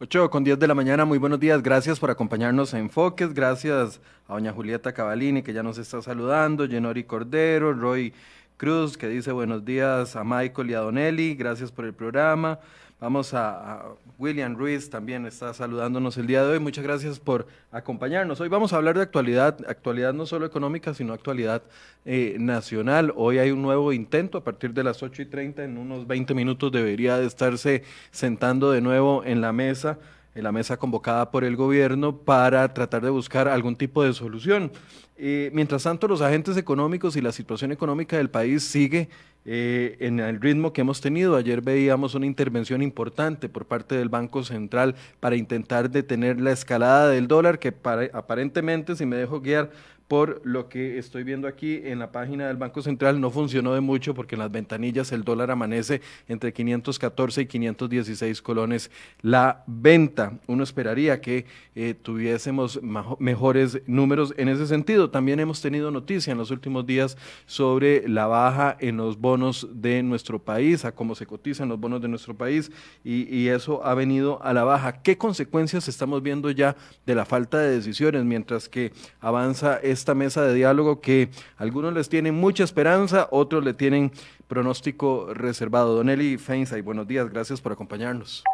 8 con 10 de la mañana, muy buenos días, gracias por acompañarnos a Enfoques, gracias a doña Julieta Cavalini que ya nos está saludando, Jenori Cordero, Roy Cruz que dice buenos días a Michael y a Donelli, gracias por el programa. Vamos a, William Ruiz, también está saludándonos el día de hoy. Muchas gracias por acompañarnos. Hoy vamos a hablar de actualidad, actualidad no solo económica, sino actualidad eh, nacional. Hoy hay un nuevo intento a partir de las 8 y 30, en unos 20 minutos debería de estarse sentando de nuevo en la mesa en la mesa convocada por el gobierno para tratar de buscar algún tipo de solución. Eh, mientras tanto, los agentes económicos y la situación económica del país sigue eh, en el ritmo que hemos tenido. Ayer veíamos una intervención importante por parte del Banco Central para intentar detener la escalada del dólar, que aparentemente, si me dejo guiar por lo que estoy viendo aquí en la página del Banco Central, no funcionó de mucho porque en las ventanillas el dólar amanece entre 514 y 516 colones la venta. Uno esperaría que eh, tuviésemos mejores números en ese sentido. También hemos tenido noticia en los últimos días sobre la baja en los bonos de nuestro país, a cómo se cotizan los bonos de nuestro país y, y eso ha venido a la baja. ¿Qué consecuencias estamos viendo ya de la falta de decisiones mientras que avanza esta mesa de diálogo que algunos les tienen mucha esperanza, otros le tienen pronóstico reservado. Don Eli Feinsay, buenos días, gracias por acompañarnos.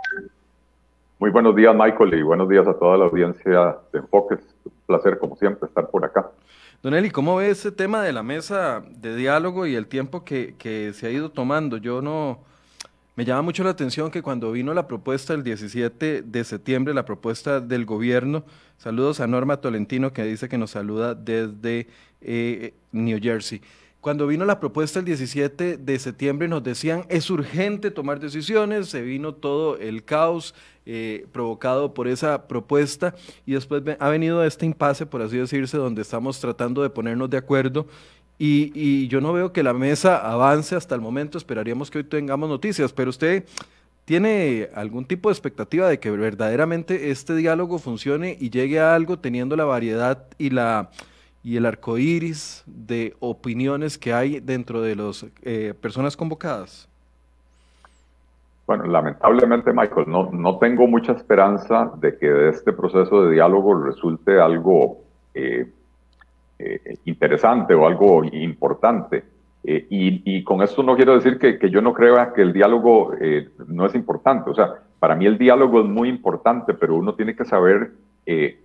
Muy buenos días, Michael, y buenos días a toda la audiencia de Enfoques. Un placer, como siempre, estar por acá. Don Eli, ¿cómo ve ese tema de la mesa de diálogo y el tiempo que, que se ha ido tomando? Yo no, me llama mucho la atención que cuando vino la propuesta el 17 de septiembre, la propuesta del gobierno, saludos a Norma Tolentino que dice que nos saluda desde eh, New Jersey. Cuando vino la propuesta el 17 de septiembre nos decían es urgente tomar decisiones, se vino todo el caos eh, provocado por esa propuesta y después ha venido este impasse, por así decirse, donde estamos tratando de ponernos de acuerdo y, yo no veo que la mesa avance hasta el momento, esperaríamos que hoy tengamos noticias, pero usted tiene algún tipo de expectativa de que verdaderamente este diálogo funcione y llegue a algo teniendo la variedad y la y el arco iris de opiniones que hay dentro de las eh, personas convocadas? Bueno, lamentablemente, Michael, no, no tengo mucha esperanza de que de este proceso de diálogo resulte algo eh, eh, interesante o algo importante. Eh, y, con esto no quiero decir que, que yo no crea que el diálogo eh, no es importante. O sea, para mí el diálogo es muy importante, pero uno tiene que saber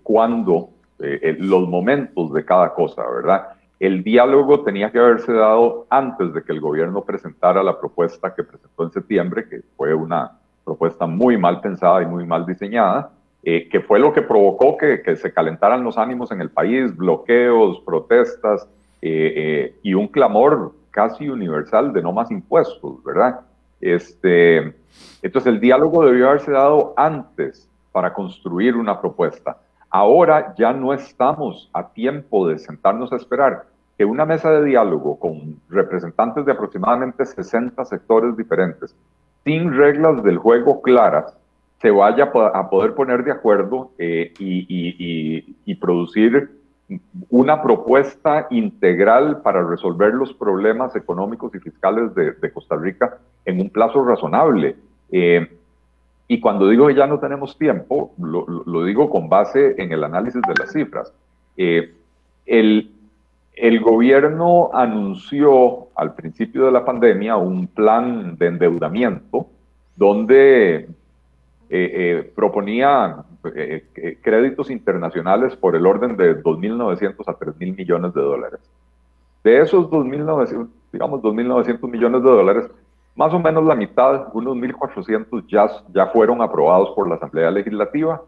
cuándo, los momentos de cada cosa, ¿verdad? El diálogo tenía que haberse dado antes de que el gobierno presentara la propuesta que presentó en septiembre, que fue una propuesta muy mal pensada y muy mal diseñada, eh, que fue lo que provocó que, se calentaran los ánimos en el país, bloqueos, protestas eh, eh, y un clamor casi universal de no más impuestos, ¿verdad? Este, entonces el diálogo debió haberse dado antes para construir una propuesta. Ahora ya no estamos a tiempo de sentarnos a esperar que una mesa de diálogo con representantes de aproximadamente 60 sectores diferentes, sin reglas del juego claras, se vaya a poder poner de acuerdo eh, y, producir una propuesta integral para resolver los problemas económicos y fiscales de, Costa Rica en un plazo razonable. Eh, y cuando digo que ya no tenemos tiempo, lo, digo con base en el análisis de las cifras. Eh, el, el gobierno anunció al principio de la pandemia un plan de endeudamiento donde eh, eh, proponía eh, créditos internacionales por el orden de 2.900 a 3.000 millones de dólares. De esos 2.900, digamos 2.900 millones de dólares, más o menos la mitad, unos 1.400 ya, ya fueron aprobados por la Asamblea Legislativa.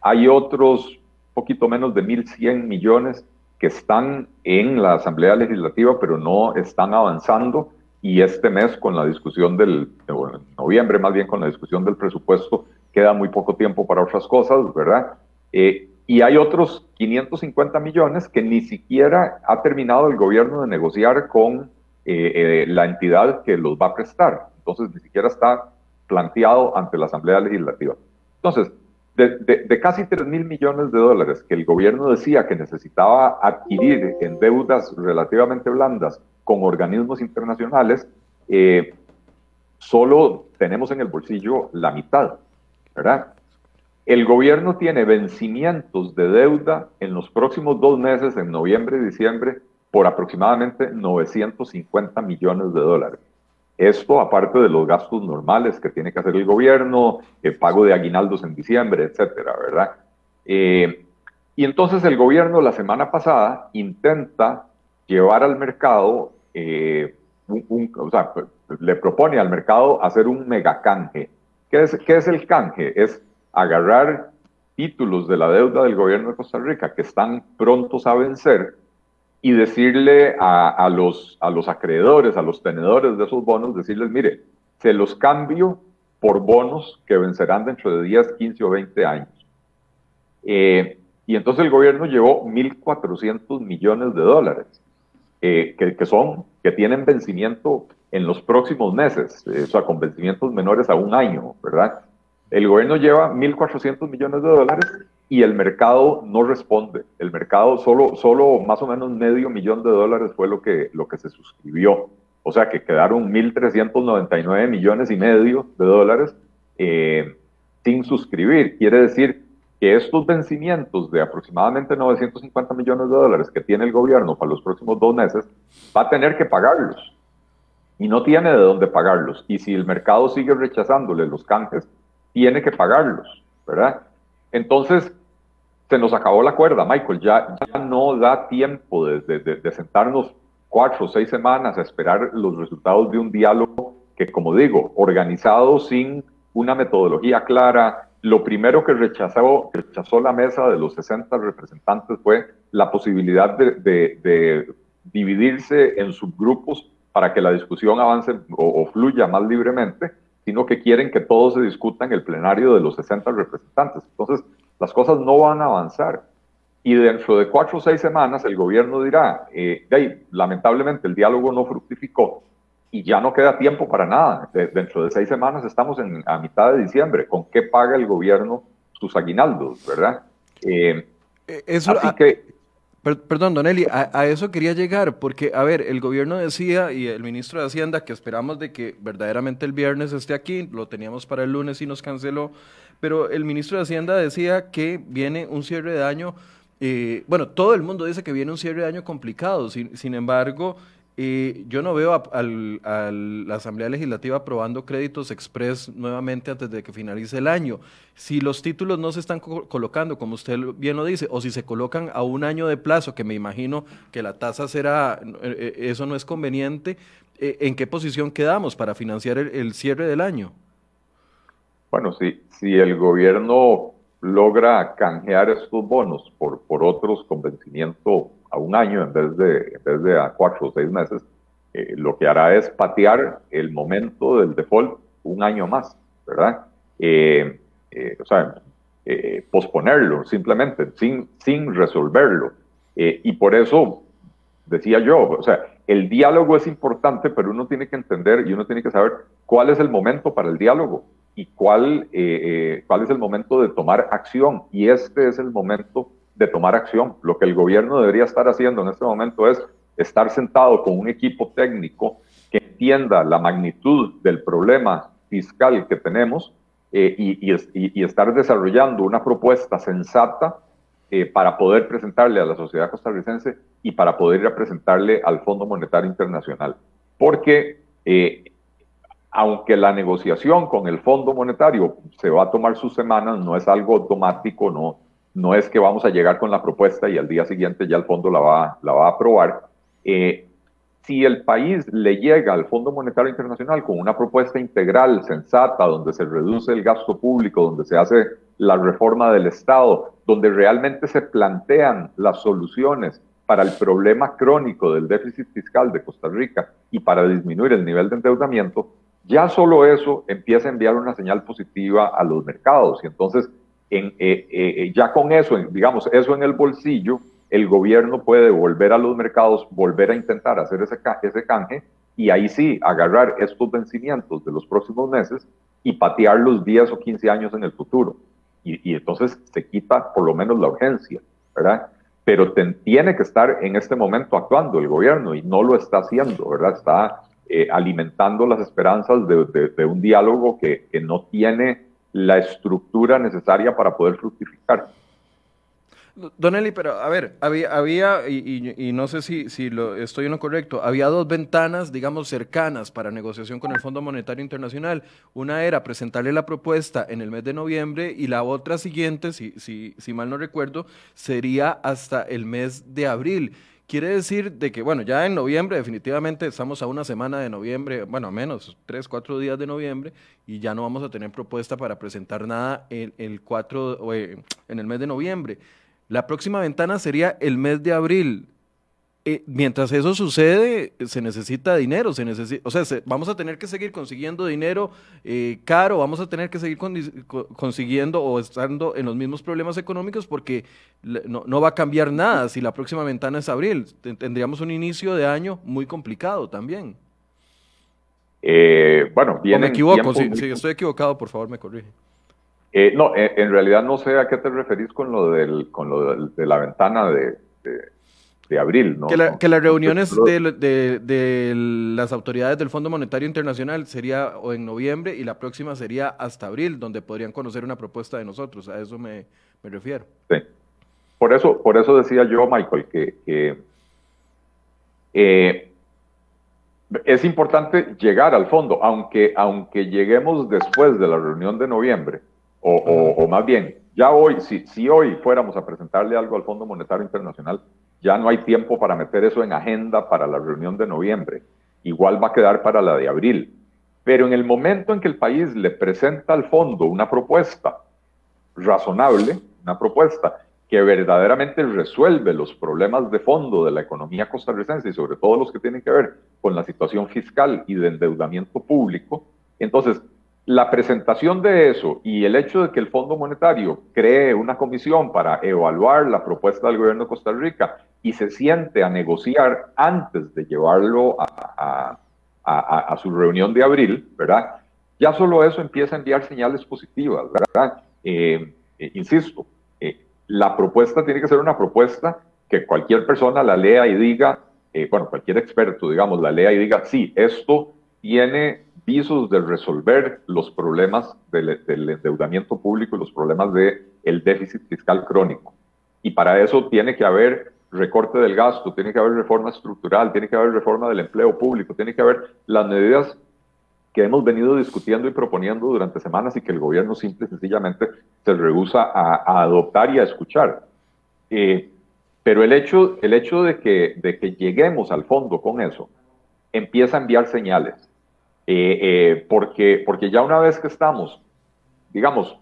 Hay otros poquito menos de 1.100 millones que están en la Asamblea Legislativa, pero no están avanzando. Y este mes, con la discusión del, en noviembre más bien, con la discusión del presupuesto, queda muy poco tiempo para otras cosas, ¿verdad? Eh, y hay otros 550 millones que ni siquiera ha terminado el gobierno de negociar con eh, eh, la entidad que los va a prestar. Entonces, ni siquiera está planteado ante la Asamblea Legislativa. Entonces, de, casi 3 mil millones de dólares que el gobierno decía que necesitaba adquirir en deudas relativamente blandas con organismos internacionales, solo tenemos en el bolsillo la mitad. ¿Verdad? el gobierno tiene vencimientos de deuda en los próximos dos meses, en noviembre y diciembre, por aproximadamente 950 millones de dólares. Esto aparte de los gastos normales que tiene que hacer el gobierno, el pago de aguinaldos en diciembre, etcétera, ¿verdad? Eh, y entonces el gobierno la semana pasada intenta llevar al mercado, eh, o sea, le propone al mercado hacer un megacanje. ¿Qué es, ¿Qué es el canje? Es agarrar títulos de la deuda del gobierno de Costa Rica que están prontos a vencer y decirle a, los, a los acreedores, a los tenedores de esos bonos, decirles, mire, se los cambio por bonos que vencerán dentro de 10, 15 o 20 años. Eh, y entonces el gobierno llevó 1.400 millones de dólares, eh, que, son, que tienen vencimiento en los próximos meses, eh, o sea, con vencimientos menores a un año, ¿verdad? El gobierno lleva 1.400 millones de dólares y el mercado no responde. El mercado solo, solo más o menos medio millón de dólares fue lo que, lo que se suscribió. O sea que quedaron 1.399 millones y medio de dólares eh, sin suscribir. Quiere decir que estos vencimientos de aproximadamente 950 millones de dólares que tiene el gobierno para los próximos dos meses, va a tener que pagarlos. Y no tiene de dónde pagarlos. Y si el mercado sigue rechazándole los canjes, tiene que pagarlos, ¿verdad? Entonces, se nos acabó la cuerda, Michael. Ya, ya no da tiempo de, de, sentarnos cuatro o seis semanas a esperar los resultados de un diálogo que, como digo, organizado sin una metodología clara. Lo primero que rechazó, rechazó la mesa de los 60 representantes fue la posibilidad de, de dividirse en subgrupos para que la discusión avance o, o fluya más libremente, sino que quieren que todo se discuta en el plenario de los 60 representantes. Entonces, las cosas no van a avanzar. Y dentro de cuatro o seis semanas el gobierno dirá, eh, lamentablemente el diálogo no fructificó y ya no queda tiempo para nada. dentro de seis semanas estamos en, a mitad de diciembre. ¿Con qué paga el gobierno sus aguinaldos, verdad? Eh, eh, Eso, así que perdón, Don Eli, a, eso quería llegar, porque, a ver, el gobierno decía y el ministro de Hacienda que esperamos de que verdaderamente el viernes esté aquí, lo teníamos para el lunes y nos canceló, pero el ministro de Hacienda decía que viene un cierre de año, eh, bueno, todo el mundo dice que viene un cierre de año complicado, sin embargo, eh, yo no veo a, la Asamblea Legislativa aprobando créditos express nuevamente antes de que finalice el año. Si los títulos no se están colocando, como usted bien lo dice, o si se colocan a un año de plazo, que me imagino que la tasa será, eh, eh, eso no es conveniente, ¿en qué posición quedamos para financiar el, cierre del año? Bueno, si, si el gobierno logra canjear estos bonos por, por otros con vencimiento a un año en vez de, en vez de a cuatro o seis meses, eh, lo que hará es patear el momento del default un año más, ¿verdad? Eh, eh, o sea, posponerlo simplemente, sin, sin resolverlo. y por eso decía yo, o sea, el diálogo es importante, pero uno tiene que entender y uno tiene que saber cuál es el momento para el diálogo y cuál, cuál es el momento de tomar acción. Y este es el momento de tomar acción. Lo que el gobierno debería estar haciendo en este momento es estar sentado con un equipo técnico que entienda la magnitud del problema fiscal que tenemos eh, y, estar desarrollando una propuesta sensata eh, para poder presentarle a la sociedad costarricense y para poder ir a presentarle al Fondo Monetario Internacional. Porque eh, aunque la negociación con el Fondo Monetario se va a tomar sus semanas, no es algo automático, no, no es que vamos a llegar con la propuesta y al día siguiente ya el fondo la va, la va a aprobar. Eh, si el país le llega al Fondo Monetario Internacional con una propuesta integral, sensata, donde se reduce el gasto público, donde se hace la reforma del Estado, donde realmente se plantean las soluciones para el problema crónico del déficit fiscal de Costa Rica y para disminuir el nivel de endeudamiento, ya solo eso empieza a enviar una señal positiva a los mercados. Y entonces en, eh, eh, ya con eso, digamos, eso en el bolsillo, el gobierno puede volver a los mercados, volver a intentar hacer ese, ese canje y ahí sí agarrar estos vencimientos de los próximos meses y patear los 10 o 15 años en el futuro. Y, entonces se quita por lo menos la urgencia, ¿verdad? Pero tiene que estar en este momento actuando el gobierno y no lo está haciendo, ¿verdad? Está eh, alimentando las esperanzas de, de, un diálogo que, que no tiene la estructura necesaria para poder fructificar. Don Eli, pero a ver, había, había y, no sé si, si lo estoy en lo correcto, había dos ventanas, digamos, cercanas para negociación con el Fondo Monetario Internacional. Una era presentarle la propuesta en el mes de noviembre y la otra siguiente, si, si, si mal no recuerdo, sería hasta el mes de abril. Quiere decir de que, bueno, ya en noviembre definitivamente estamos a una semana de noviembre, bueno, menos tres, cuatro días de noviembre, y ya no vamos a tener propuesta para presentar nada el, el 4, en el mes de noviembre. La próxima ventana sería el mes de abril. Eh, mientras eso sucede, se necesita dinero, se necesita, o sea, vamos a tener que seguir consiguiendo dinero eh, caro, vamos a tener que seguir consiguiendo o estando en los mismos problemas económicos porque no, va a cambiar nada si la próxima ventana es abril. Tendríamos un inicio de año muy complicado también. Eh, bueno, bien. me equivoco, si, si estoy equivocado, por favor me corrige. Eh, no, en realidad no sé a qué te referís con lo, del, con lo de la ventana de, de, abril. ¿no? Que, las reuniones de, de, las autoridades del Fondo Monetario Internacional sería o en noviembre y la próxima sería hasta abril, donde podrían conocer una propuesta de nosotros. A eso me, me refiero. Sí. Por eso, por eso decía yo, Michael, que, que eh, es importante llegar al fondo, aunque, aunque lleguemos después de la reunión de noviembre o, más bien, ya hoy, si, si hoy fuéramos a presentarle algo al Fondo Monetario Internacional, ya no hay tiempo para meter eso en agenda para la reunión de noviembre. Igual va a quedar para la de abril. Pero en el momento en que el país le presenta al fondo una propuesta razonable, una propuesta que verdaderamente resuelve los problemas de fondo de la economía costarricense y sobre todo los que tienen que ver con la situación fiscal y de endeudamiento público, entonces la presentación de eso y el hecho de que el Fondo Monetario cree una comisión para evaluar la propuesta del gobierno de Costa Rica y se siente a negociar antes de llevarlo a, su reunión de abril, ¿verdad? Ya solo eso empieza a enviar señales positivas, ¿verdad? Eh, eh, insisto, eh, la propuesta tiene que ser una propuesta que cualquier persona la lea y diga, bueno, cualquier experto, digamos, la lea y diga, sí, esto tiene visos de resolver los problemas del, endeudamiento público y los problemas del el déficit fiscal crónico. Y para eso tiene que haber recorte del gasto, tiene que haber reforma estructural, tiene que haber reforma del empleo público, tiene que haber las medidas que hemos venido discutiendo y proponiendo durante semanas y que el gobierno simple y sencillamente se rehúsa a, adoptar y a escuchar. Eh, pero el hecho, el hecho de, que, de que lleguemos al fondo con eso empieza a enviar señales eh, eh, porque, porque ya una vez que estamos, digamos,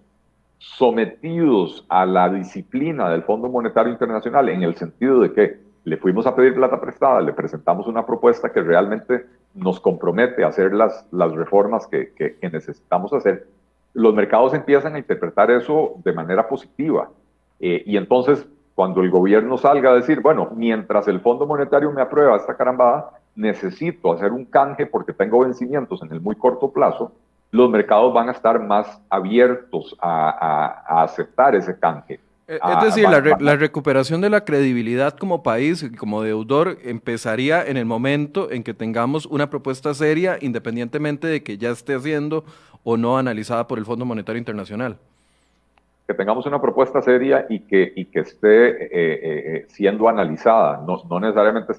sometidos a la disciplina del Fondo Monetario Internacional, en el sentido de que le fuimos a pedir plata prestada, le presentamos una propuesta que realmente nos compromete a hacer las, las reformas que, que, necesitamos hacer, los mercados empiezan a interpretar eso de manera positiva. Eh, y entonces, cuando el gobierno salga a decir, bueno, mientras el Fondo Monetario me aprueba esta carambada, necesito hacer un canje porque tengo vencimientos en el muy corto plazo, los mercados van a estar más abiertos a, aceptar ese canje. Eh, es decir, la, recuperación de la credibilidad como país y como deudor empezaría en el momento en que tengamos una propuesta seria, independientemente de que ya esté siendo o no analizada por el Fondo Monetario Internacional que tengamos una propuesta seria y que, y que esté eh, eh, eh, siendo analizada, no, no necesariamente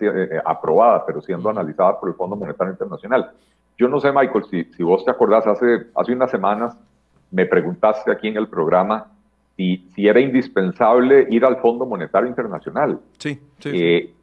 aprobada, pero siendo analizada por el Fondo Monetario Internacional. Yo no sé, Michael, si, si vos te acordás, hace, hace unas semanas me preguntaste aquí en el programa si, si era indispensable ir al Fondo Monetario Internacional. Sí, sí.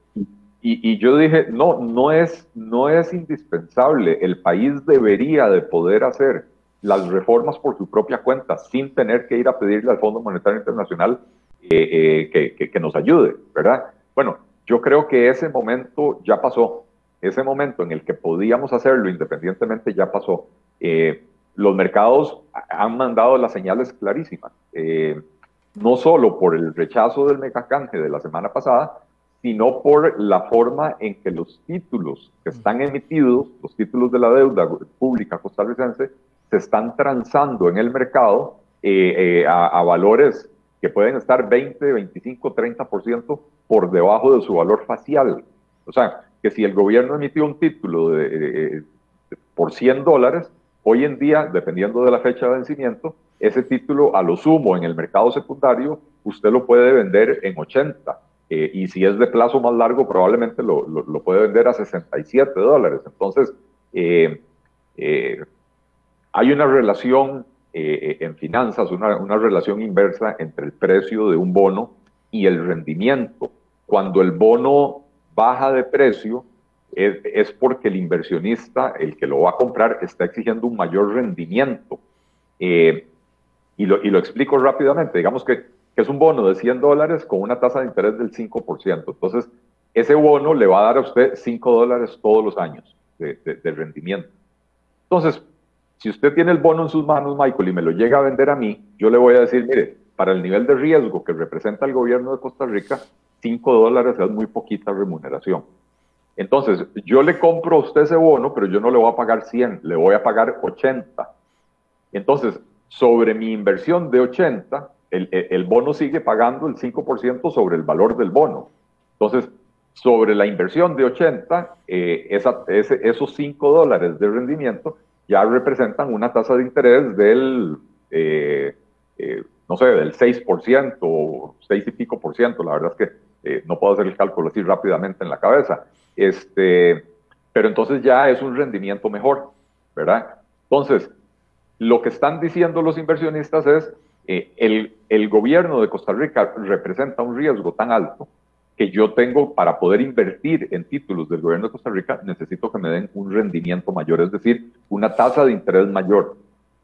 Y, y, yo dije, no, no es, no es indispensable. El país debería de poder hacer las reformas por su propia cuenta, sin tener que ir a pedirle al Fondo Monetario Internacional eh, eh, que, nos ayude, ¿verdad? Bueno, yo creo que ese momento ya pasó, ese momento en el que podíamos hacerlo independientemente ya pasó. Eh, los mercados han mandado las señales clarísimas, no solo por el rechazo del megacanje de la semana pasada, sino por la forma en que los títulos que están emitidos, los títulos de la deuda pública costarricense, se están transando en el mercado eh, eh, a, valores que pueden estar 20, 25, 30% por debajo de su valor facial. O sea, que si el gobierno emitió un título de, por 100 dólares, hoy en día, dependiendo de la fecha de vencimiento, ese título a lo sumo en el mercado secundario, usted lo puede vender en 80. Eh, y si es de plazo más largo, probablemente lo, lo, puede vender a 67 dólares. Entonces, eh, eh, hay una relación en finanzas, una, relación inversa entre el precio de un bono y el rendimiento. Cuando el bono baja de precio, es, porque el inversionista, el que lo va a comprar, está exigiendo un mayor rendimiento. Eh, y, lo, explico rápidamente. Digamos que, que, es un bono de 100 dólares con una tasa de interés del 5%. Entonces, ese bono le va a dar a usted 5 dólares todos los años de, de, rendimiento. Entonces, si usted tiene el bono en sus manos, Michael, y me lo llega a vender a mí, yo le voy a decir, mire, para el nivel de riesgo que representa el gobierno de Costa Rica, 5 dólares es muy poquita remuneración. Entonces, yo le compro a usted ese bono, pero yo no le voy a pagar 100, le voy a pagar 80. Entonces, sobre mi inversión de 80, el, bono sigue pagando el 5% sobre el valor del bono. Entonces, sobre la inversión de 80, eh, esos 5 dólares de rendimiento ya representan una tasa de interés del, eh, eh, no sé, del 6% o 6 y pico por ciento. La verdad es que no puedo hacer el cálculo así rápidamente en la cabeza. Este, pero entonces ya es un rendimiento mejor, ¿verdad? Entonces, lo que están diciendo los inversionistas es, eh, el, el gobierno de Costa Rica representa un riesgo tan alto que yo tengo para poder invertir en títulos del gobierno de Costa Rica, necesito que me den un rendimiento mayor, es decir, una tasa de interés mayor.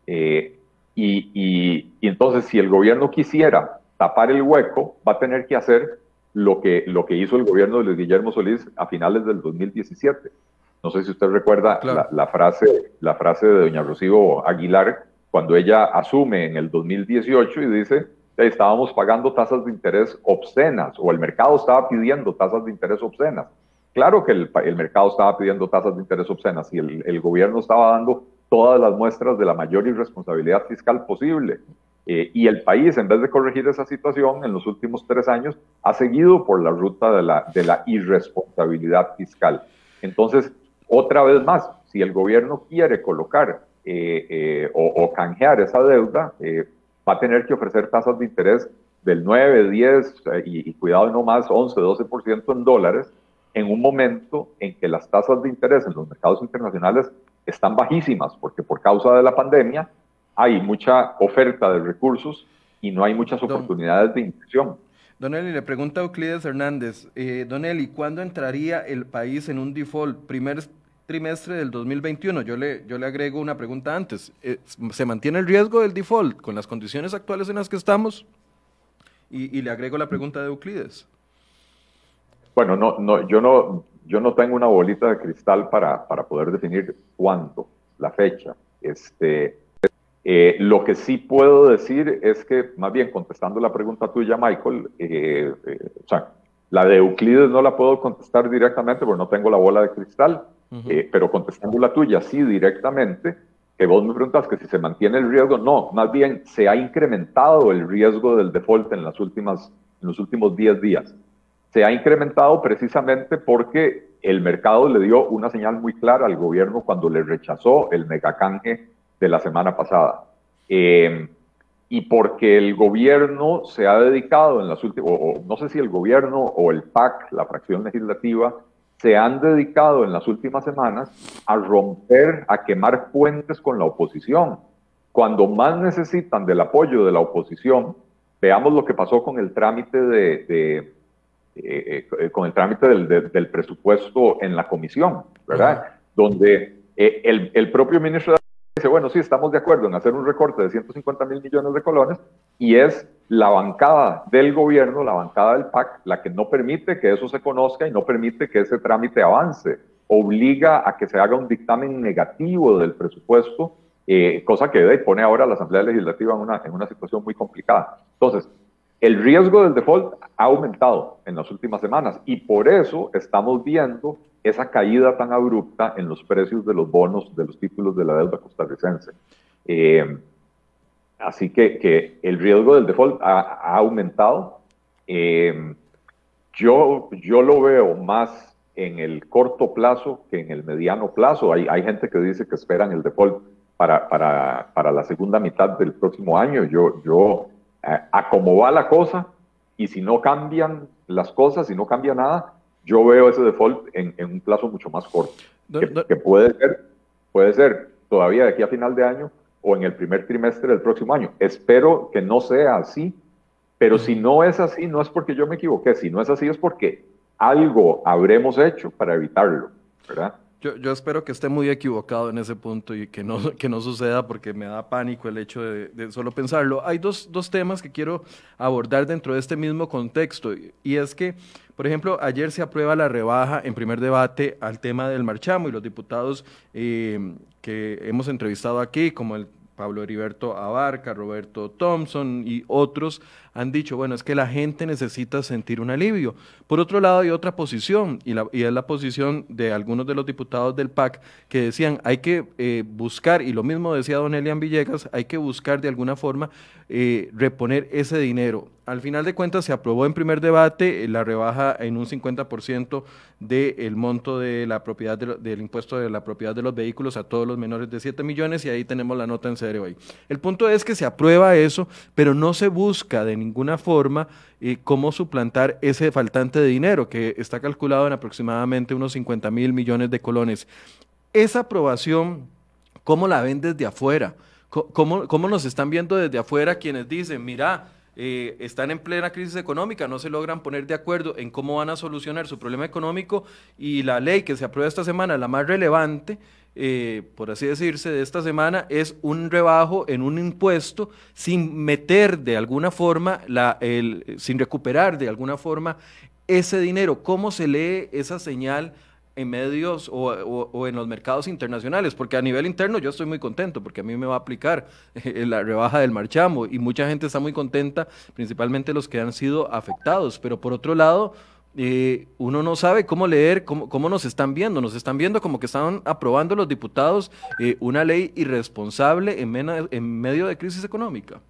Eh, y, y, y, entonces, si el gobierno quisiera tapar el hueco, va a tener que hacer lo que, lo que hizo el gobierno de Luis Guillermo Solís a finales del 2017. No sé si usted recuerda la, frase, la frase de doña Rocío Aguilar cuando ella asume en el 2018 y dice, estábamos pagando tasas de interés obscenas o el mercado estaba pidiendo tasas de interés obscenas. Claro que el, el mercado estaba pidiendo tasas de interés obscenas y el, el gobierno estaba dando todas las muestras de la mayor irresponsabilidad fiscal posible. Eh, y el país, en vez de corregir esa situación, en los últimos tres años ha seguido por la ruta de la, de la irresponsabilidad fiscal. Entonces, otra vez más, si el gobierno quiere colocar eh, eh, o, canjear esa deuda, va a tener que ofrecer tasas de interés del 9, 10 y, y, cuidado no más, 11, 12% en dólares, en un momento en que las tasas de interés en los mercados internacionales están bajísimas, porque por causa de la pandemia hay mucha oferta de recursos y no hay muchas oportunidades de inversión. Don Eli, le pregunta a Euclides Hernández, eh, Don Eli, ¿cuándo entraría el país en un default? Primer trimestre del 2021. Yo le, yo le agrego una pregunta antes. Eh, ¿Se mantiene el riesgo del default con las condiciones actuales en las que estamos? Y, le agrego la pregunta de Euclides. Bueno, no, no, yo, no, yo no tengo una bolita de cristal para, para poder definir cuándo, la fecha. Este, eh, lo que sí puedo decir es que, más bien contestando la pregunta tuya, Michael, eh, eh, o sea, la de Euclides no la puedo contestar directamente porque no tengo la bola de cristal, pero contestando la tuya sí directamente, que vos me preguntas que si se mantiene el riesgo, no, más bien se ha incrementado el riesgo del default en, las últimas, en los últimos 10 días. Se ha incrementado precisamente porque el mercado le dio una señal muy clara al gobierno cuando le rechazó el megacanje de la semana pasada. Eh, y porque el gobierno se ha dedicado en las últimas, o, no sé si el gobierno o el PAC, la fracción legislativa, se han dedicado en las últimas semanas a romper, a quemar puentes con la oposición. Cuando más necesitan del apoyo de la oposición, veamos lo que pasó con el trámite de, eh, eh, con el trámite del, presupuesto en la comisión, ¿verdad? Donde el, el propio ministro de dice, bueno, sí, estamos de acuerdo en hacer un recorte de 150 mil millones de colones y es la bancada del gobierno, la bancada del PAC, la que no permite que eso se conozca y no permite que ese trámite avance. Obliga a que se haga un dictamen negativo del presupuesto, eh, cosa que pone ahora a la Asamblea Legislativa en una, en una situación muy complicada. Entonces, el riesgo del default ha aumentado en las últimas semanas y por eso estamos viendo esa caída tan abrupta en los precios de los bonos, de los títulos de la deuda costarricense. Eh, así que, que, el riesgo del default ha, aumentado. Eh, yo, yo lo veo más en el corto plazo que en el mediano plazo. Hay, hay gente que dice que esperan el default para, para, para la segunda mitad del próximo año. Yo, yo eh, a cómo va la cosa, y si no cambian las cosas, si no cambia nada, yo veo ese default en, en un plazo mucho más corto, que, puede, ser, puede ser todavía de aquí a final de año o en el primer trimestre del próximo año. Espero que no sea así, pero si no es así, no es porque yo me equivoqué, si no es así es porque algo habremos hecho para evitarlo, ¿verdad? Yo, yo, espero que esté muy equivocado en ese punto y que no, que no suceda porque me da pánico el hecho de, solo pensarlo. Hay dos, dos, temas que quiero abordar dentro de este mismo contexto y es que, por ejemplo, ayer se aprueba la rebaja en primer debate al tema del marchamo y los diputados eh, que hemos entrevistado aquí, como el Pablo Heriberto Abarca, Roberto Thompson y otros han dicho, bueno, es que la gente necesita sentir un alivio. Por otro lado, hay otra posición, y, la, y es la posición de algunos de los diputados del PAC que decían, hay que eh, buscar, y lo mismo decía don Elian Villegas, hay que buscar de alguna forma eh, reponer ese dinero. Al final de cuentas se aprobó en primer debate eh, la rebaja en un 50% del monto de la propiedad del impuesto de la propiedad de los vehículos a todos los menores de 7 millones y ahí tenemos la nota en serio ahí. El punto es que se aprueba eso, pero no se busca de ninguna forma eh, cómo suplantar ese faltante de dinero que está calculado en aproximadamente unos 50 mil millones de colones. Esa aprobación, ¿cómo la ven desde afuera? ¿Cómo, ¿Cómo, nos están viendo desde afuera quienes dicen, mira, eh, están en plena crisis económica, no se logran poner de acuerdo en cómo van a solucionar su problema económico y la ley que se aprueba esta semana, la más relevante, eh, por así decirse, de esta semana es un rebajo en un impuesto sin meter de alguna forma, la, sin recuperar de alguna forma ese dinero. ¿Cómo se lee esa señal? En medios o, en los mercados internacionales, porque a nivel interno yo estoy muy contento, porque a mí me va a aplicar eh, la rebaja del marchamo y mucha gente está muy contenta, principalmente los que han sido afectados, pero por otro lado, eh, uno no sabe cómo leer, cómo, cómo, nos están viendo, nos están viendo como que están aprobando los diputados eh, una ley irresponsable en, en medio de crisis económica.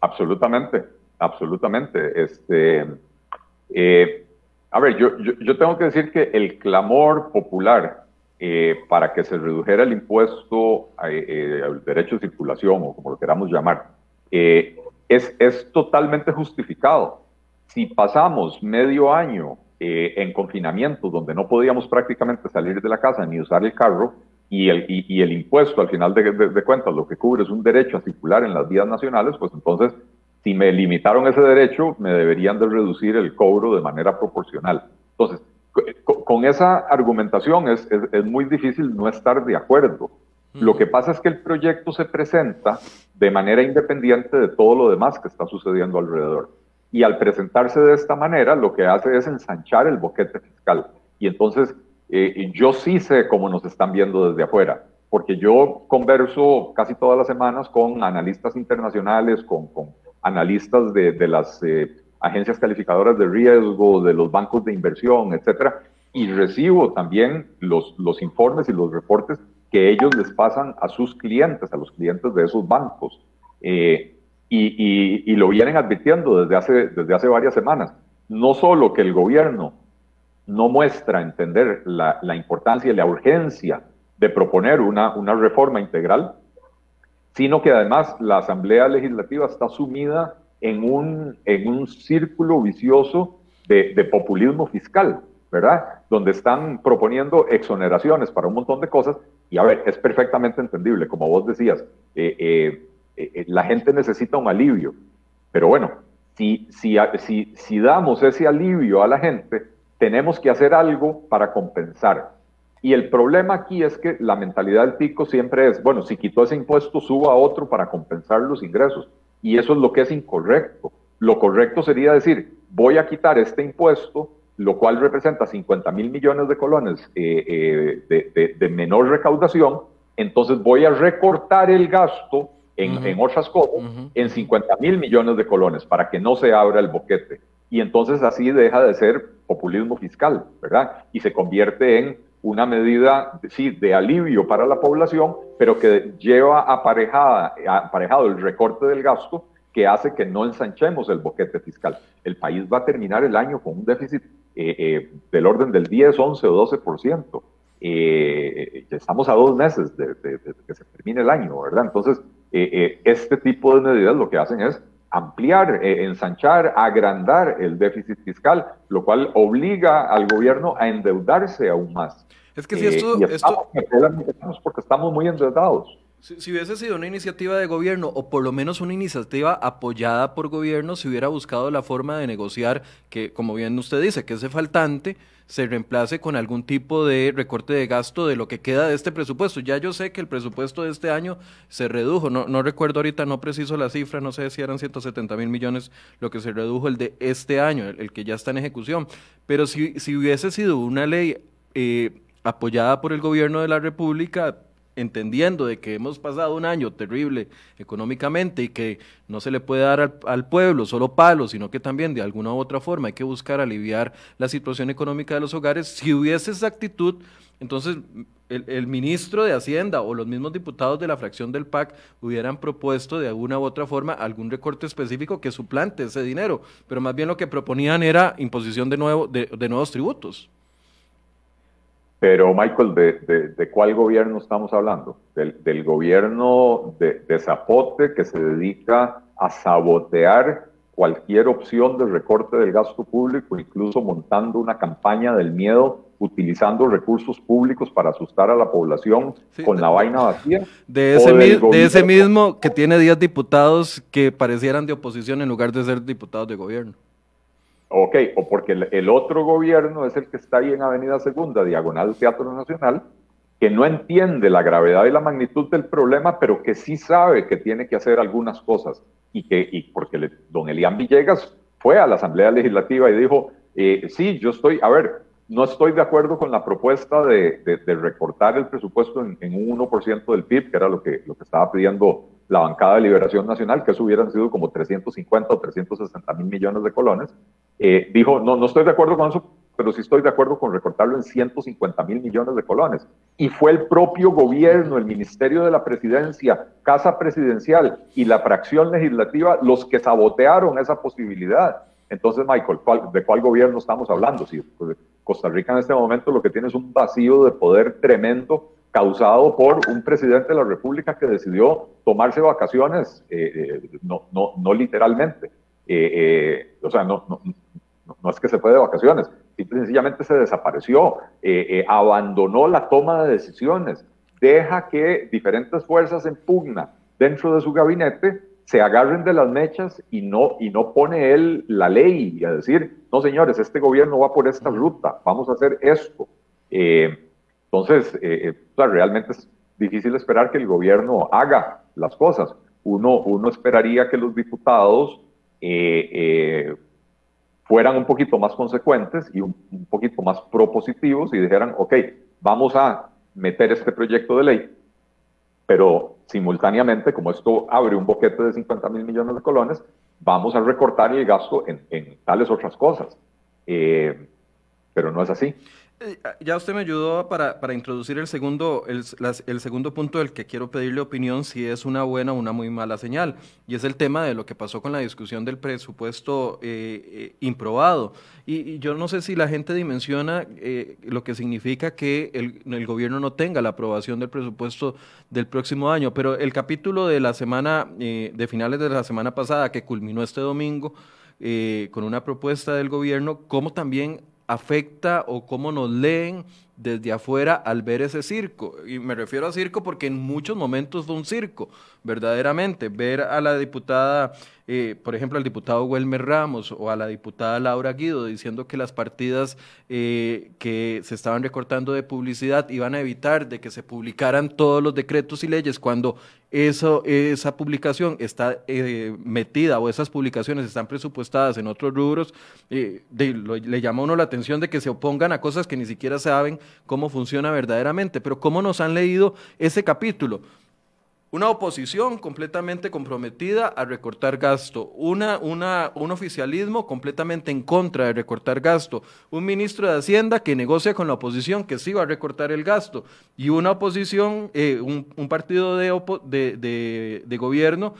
Absolutamente, absolutamente. Este, a ver, yo, yo, tengo que decir que el clamor popular eh, para que se redujera el impuesto eh, eh, al derecho de circulación, o como lo queramos llamar, es, es totalmente justificado. Si pasamos medio año en confinamiento, donde no podíamos prácticamente salir de la casa ni usar el carro, y el, y, el impuesto, al final de, de, de, cuentas, lo que cubre es un derecho a circular en las vías nacionales, pues entonces si me limitaron ese derecho, me deberían de reducir el cobro de manera proporcional. Entonces, con esa argumentación es, es, muy difícil no estar de acuerdo. Lo que pasa es que el proyecto se presenta de manera independiente de todo lo demás que está sucediendo alrededor. Y al presentarse de esta manera, lo que hace es ensanchar el boquete fiscal. Y entonces, eh, yo sí sé cómo nos están viendo desde afuera, porque yo converso casi todas las semanas con analistas internacionales, con, con analistas de, de las eh, agencias calificadoras de riesgo, de los bancos de inversión, etcétera, y recibo también los, los informes y los reportes que ellos les pasan a sus clientes, a los clientes de esos bancos. Eh, y, y, lo vienen advirtiendo desde hace, desde hace varias semanas. No solo que el gobierno no muestra entender la, la importancia y la urgencia de proponer una, una reforma integral, sino que además la Asamblea Legislativa está sumida en un, en un círculo vicioso de, populismo fiscal, ¿verdad? Donde están proponiendo exoneraciones para un montón de cosas. Y a ver, es perfectamente entendible, como vos decías, eh, eh, eh, la gente necesita un alivio. Pero bueno, si, si, si, si damos ese alivio a la gente, tenemos que hacer algo para compensar. Y el problema aquí es que la mentalidad del pico siempre es, bueno, si quitó ese impuesto, suba otro para compensar los ingresos. Y eso es lo que es incorrecto. Lo correcto sería decir, voy a quitar este impuesto, lo cual representa 50 mil millones de colones eh, eh, de, menor recaudación, entonces voy a recortar el gasto en, en otras cosas en 50 mil millones de colones para que no se abra el boquete. Y entonces así deja de ser populismo fiscal, ¿verdad? Y se convierte en una medida sí, de alivio para la población, pero que lleva aparejada, aparejado el recorte del gasto que hace que no ensanchemos el boquete fiscal. El país va a terminar el año con un déficit eh, eh, del orden del 10, 11 o 12%. Eh, estamos a dos meses de, que se termine el año, ¿verdad? Entonces, eh, eh, este tipo de medidas lo que hacen es ampliar, ensanchar, agrandar el déficit fiscal, lo cual obliga al gobierno a endeudarse aún más. Es que si esto... estamos porque estamos muy endeudados. Si, hubiese sido una iniciativa de gobierno o por lo menos una iniciativa apoyada por gobierno, se hubiera buscado la forma de negociar que, como bien usted dice, que ese faltante se reemplace con algún tipo de recorte de gasto de lo que queda de este presupuesto. Ya yo sé que el presupuesto de este año se redujo, no, no recuerdo ahorita, no preciso la cifra, no sé si eran 170 mil millones lo que se redujo el de este año, el, que ya está en ejecución. Pero si, si hubiese sido una ley eh, apoyada por el gobierno de la República, entendiendo de que hemos pasado un año terrible económicamente y que no se le puede dar al, pueblo solo palos, sino que también de alguna u otra forma hay que buscar aliviar la situación económica de los hogares, si hubiese esa actitud, entonces el, ministro de Hacienda o los mismos diputados de la fracción del PAC hubieran propuesto de alguna u otra forma algún recorte específico que suplante ese dinero, pero más bien lo que proponían era imposición de, nuevo, de nuevos tributos. Pero, Michael, ¿de, cuál gobierno estamos hablando? Del, gobierno de, Zapote que se dedica a sabotear cualquier opción de recorte del gasto público, incluso montando una campaña del miedo, utilizando recursos públicos para asustar a la población con la vaina vacía. De ese, de ese mismo que tiene 10 diputados que parecieran de oposición en lugar de ser diputados de gobierno. Ok, o porque el, otro gobierno es el que está ahí en Avenida Segunda, diagonal Teatro Nacional, que no entiende la gravedad y la magnitud del problema, pero que sí sabe que tiene que hacer algunas cosas. Y que, y porque don Elian Villegas fue a la Asamblea Legislativa y dijo, eh, sí, yo estoy, a ver, no estoy de acuerdo con la propuesta de, recortar el presupuesto en, un 1% del PIB, que era lo que, lo que estaba pidiendo la bancada de Liberación Nacional, que eso hubieran sido como 350 o 360 mil millones de colones, eh, dijo, no, no estoy de acuerdo con eso, pero sí estoy de acuerdo con recortarlo en 150 mil millones de colones. Y fue el propio gobierno, el Ministerio de la Presidencia, Casa Presidencial y la fracción legislativa los que sabotearon esa posibilidad. Entonces, Michael, ¿de cuál gobierno estamos hablando? Si pues, Costa Rica en este momento lo que tiene es un vacío de poder tremendo causado por un presidente de la República que decidió tomarse vacaciones, eh, eh, no, no, no, literalmente. Eh, o sea, no, no, no, es que se fue de vacaciones, simple sencillamente se desapareció, abandonó la toma de decisiones, deja que diferentes fuerzas en pugna dentro de su gabinete se agarren de las mechas y no, y no pone él la ley y a decir, no señores, este gobierno va por esta ruta, vamos a hacer esto. Eh, entonces, eh, eh realmente es difícil esperar que el gobierno haga las cosas. Uno, uno esperaría que los diputados eh, eh, fueran un poquito más consecuentes y un, poquito más propositivos y dijeran, ok, vamos a meter este proyecto de ley, pero simultáneamente, como esto abre un boquete de 50 mil millones de colones, vamos a recortar el gasto en, en tales otras cosas. pero no es así. Eh, ya usted me ayudó para, introducir el segundo, el, el, segundo punto del que quiero pedirle opinión si es una buena o una muy mala señal, y es el tema de lo que pasó con la discusión del presupuesto eh, eh, improbado. Y, yo no sé si la gente dimensiona lo que significa que el, el, gobierno no tenga la aprobación del presupuesto del próximo año, pero el capítulo de la semana, de finales de la semana pasada, que culminó este domingo, con una propuesta del gobierno, como también afecta o cómo nos leen desde afuera al ver ese circo. Y me refiero a circo porque en muchos momentos fue un circo, verdaderamente. Ver a la diputada, eh, por ejemplo, al diputado Welmer Ramos o a la diputada Laura Guido diciendo que las partidas eh, que se estaban recortando de publicidad iban a evitar de que se publicaran todos los decretos y leyes cuando eso, esa publicación está eh, metida o esas publicaciones están presupuestadas en otros rubros, le llama a uno la atención de que se opongan a cosas que ni siquiera saben cómo funciona verdaderamente. Pero ¿cómo nos han leído ese capítulo? Una oposición completamente comprometida a recortar gasto, una, una, un oficialismo completamente en contra de recortar gasto, un ministro de Hacienda que negocia con la oposición que sí va a recortar el gasto y una oposición, eh, un, partido de, de, de, gobierno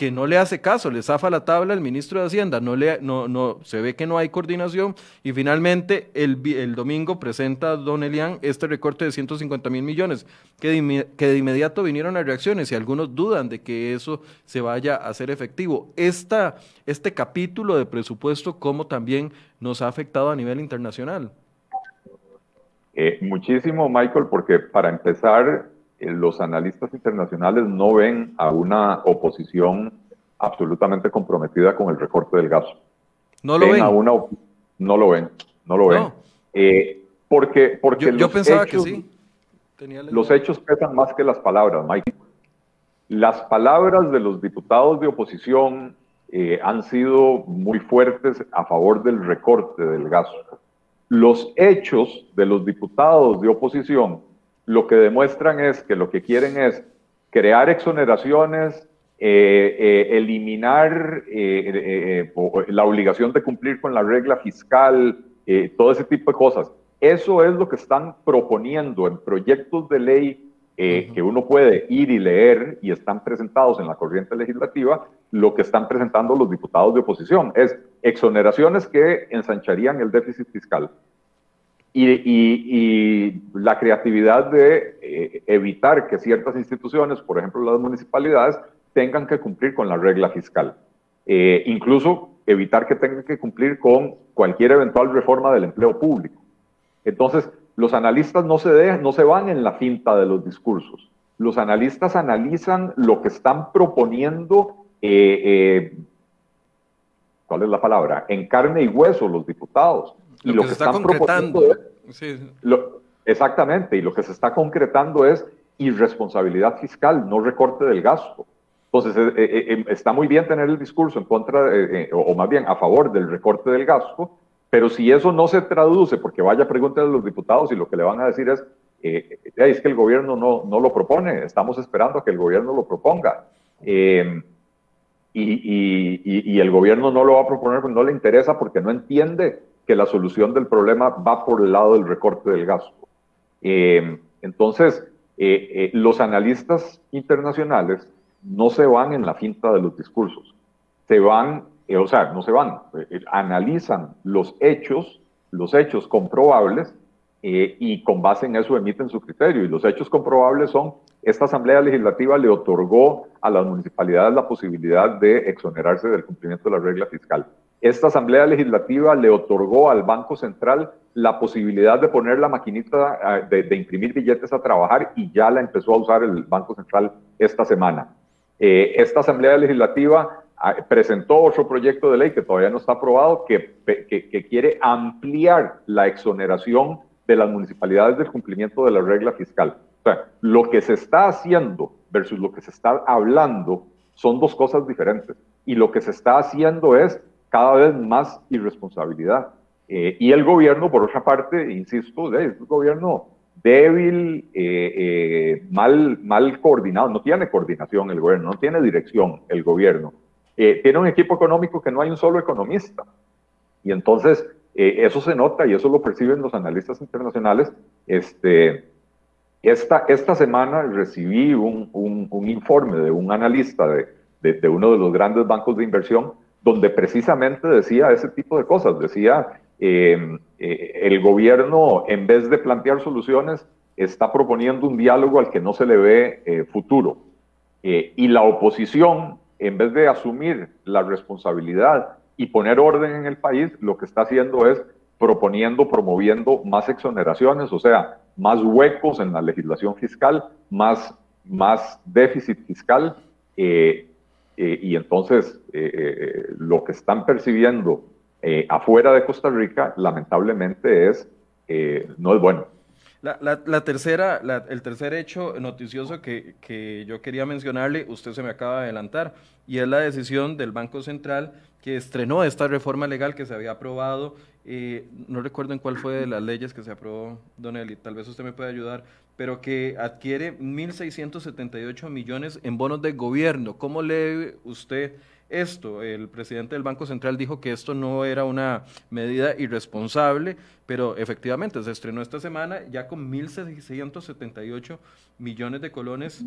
que no le hace caso, le zafa la tabla el ministro de Hacienda, no le, no, no, se ve que no hay coordinación y finalmente el, el domingo presenta Don Elian este recorte de 150 mil millones, que de, que de inmediato vinieron las reacciones y algunos dudan de que eso se vaya a hacer efectivo. Esta, este capítulo de presupuesto, ¿cómo también nos ha afectado a nivel internacional? Eh, muchísimo, Michael, porque para empezar, los analistas internacionales no ven a una oposición absolutamente comprometida con el recorte del gasto. No lo ven. no lo ven, no lo ven. Eh, porque porque yo, pensaba que sí. los hechos pesan más que las palabras, Mike. Las palabras de los diputados de oposición eh, han sido muy fuertes a favor del recorte del gasto. Los hechos de los diputados de oposición lo que demuestran es que lo que quieren es crear exoneraciones, eh, eh, eliminar eh, la obligación de cumplir con la regla fiscal, todo ese tipo de cosas. Eso es lo que están proponiendo en proyectos de ley que uno puede ir y leer y están presentados en la corriente legislativa, lo que están presentando los diputados de oposición. Es exoneraciones que ensancharían el déficit fiscal, y, la creatividad de eh, evitar que ciertas instituciones, por ejemplo las municipalidades, tengan que cumplir con la regla fiscal. Eh, incluso evitar que tengan que cumplir con cualquier eventual reforma del empleo público. Entonces, los analistas no se, dejan, no se van en la finta de los discursos. Los analistas analizan lo que están proponiendo, eh, ¿cuál es la palabra? En carne y hueso los diputados y lo, que, se está concretando. exactamente, y lo que se está concretando es irresponsabilidad fiscal, no recorte del gasto. Entonces, eh, eh, eh, está muy bien tener el discurso en contra, o más bien a favor del recorte del gasto, pero si eso no se traduce, porque vaya preguntar a los diputados y lo que le van a decir es, es que el gobierno no, no lo propone, estamos esperando a que el gobierno lo proponga. y, y, el gobierno no lo va a proponer porque no le interesa, porque no entiende que la solución del problema va por el lado del recorte del gasto. Eh, entonces, eh, eh, los analistas internacionales no se van en la finta de los discursos, se van, o sea, no se van, analizan los hechos, los hechos comprobables y con base en eso emiten su criterio. Y los hechos comprobables son, esta Asamblea Legislativa le otorgó a las municipalidades la posibilidad de exonerarse del cumplimiento de la regla fiscal. Esta Asamblea Legislativa le otorgó al Banco Central la posibilidad de poner la maquinita ah, de, imprimir billetes a trabajar y ya la empezó a usar el Banco Central esta semana. Eh, esta Asamblea Legislativa ah, presentó otro proyecto de ley que todavía no está aprobado que, que, quiere ampliar la exoneración de las municipalidades del cumplimiento de la regla fiscal. O sea, lo que se está haciendo versus lo que se está hablando son dos cosas diferentes. Y lo que se está haciendo es cada vez más irresponsabilidad. Eh, y el gobierno, por otra parte, insisto, es un gobierno débil, eh, eh, mal, mal coordinado, no tiene coordinación el gobierno, no tiene dirección el gobierno. tiene un equipo económico que no hay un solo economista. Y entonces eso se nota y eso lo perciben los analistas internacionales. Este, esta, esta semana recibí un, un, informe de un analista de, de uno de los grandes bancos de inversión donde precisamente decía ese tipo de cosas. Decía, em, eh, el gobierno, en vez de plantear soluciones, está proponiendo un diálogo al que no se le ve eh, futuro. Eh, y la oposición, en vez de asumir la responsabilidad y poner orden en el país, lo que está haciendo es proponiendo, promoviendo más exoneraciones, o sea, más huecos en la legislación fiscal, más, más déficit fiscal, eh, y entonces eh, eh, lo que están percibiendo afuera de Costa Rica, lamentablemente, es no es bueno. La, la, tercera, el tercer hecho noticioso que, que, yo quería mencionarle, usted se me acaba de adelantar, y es la decisión del Banco Central que estrenó esta reforma legal que se había aprobado. no recuerdo en cuál fue de las leyes que se aprobó, Don Eli, tal vez usted me puede ayudar, pero que adquiere 1.678 millones en bonos de gobierno. ¿Cómo lee usted esto? El presidente del Banco Central dijo que esto no era una medida irresponsable, pero efectivamente se estrenó esta semana ya con 1.678 millones de colones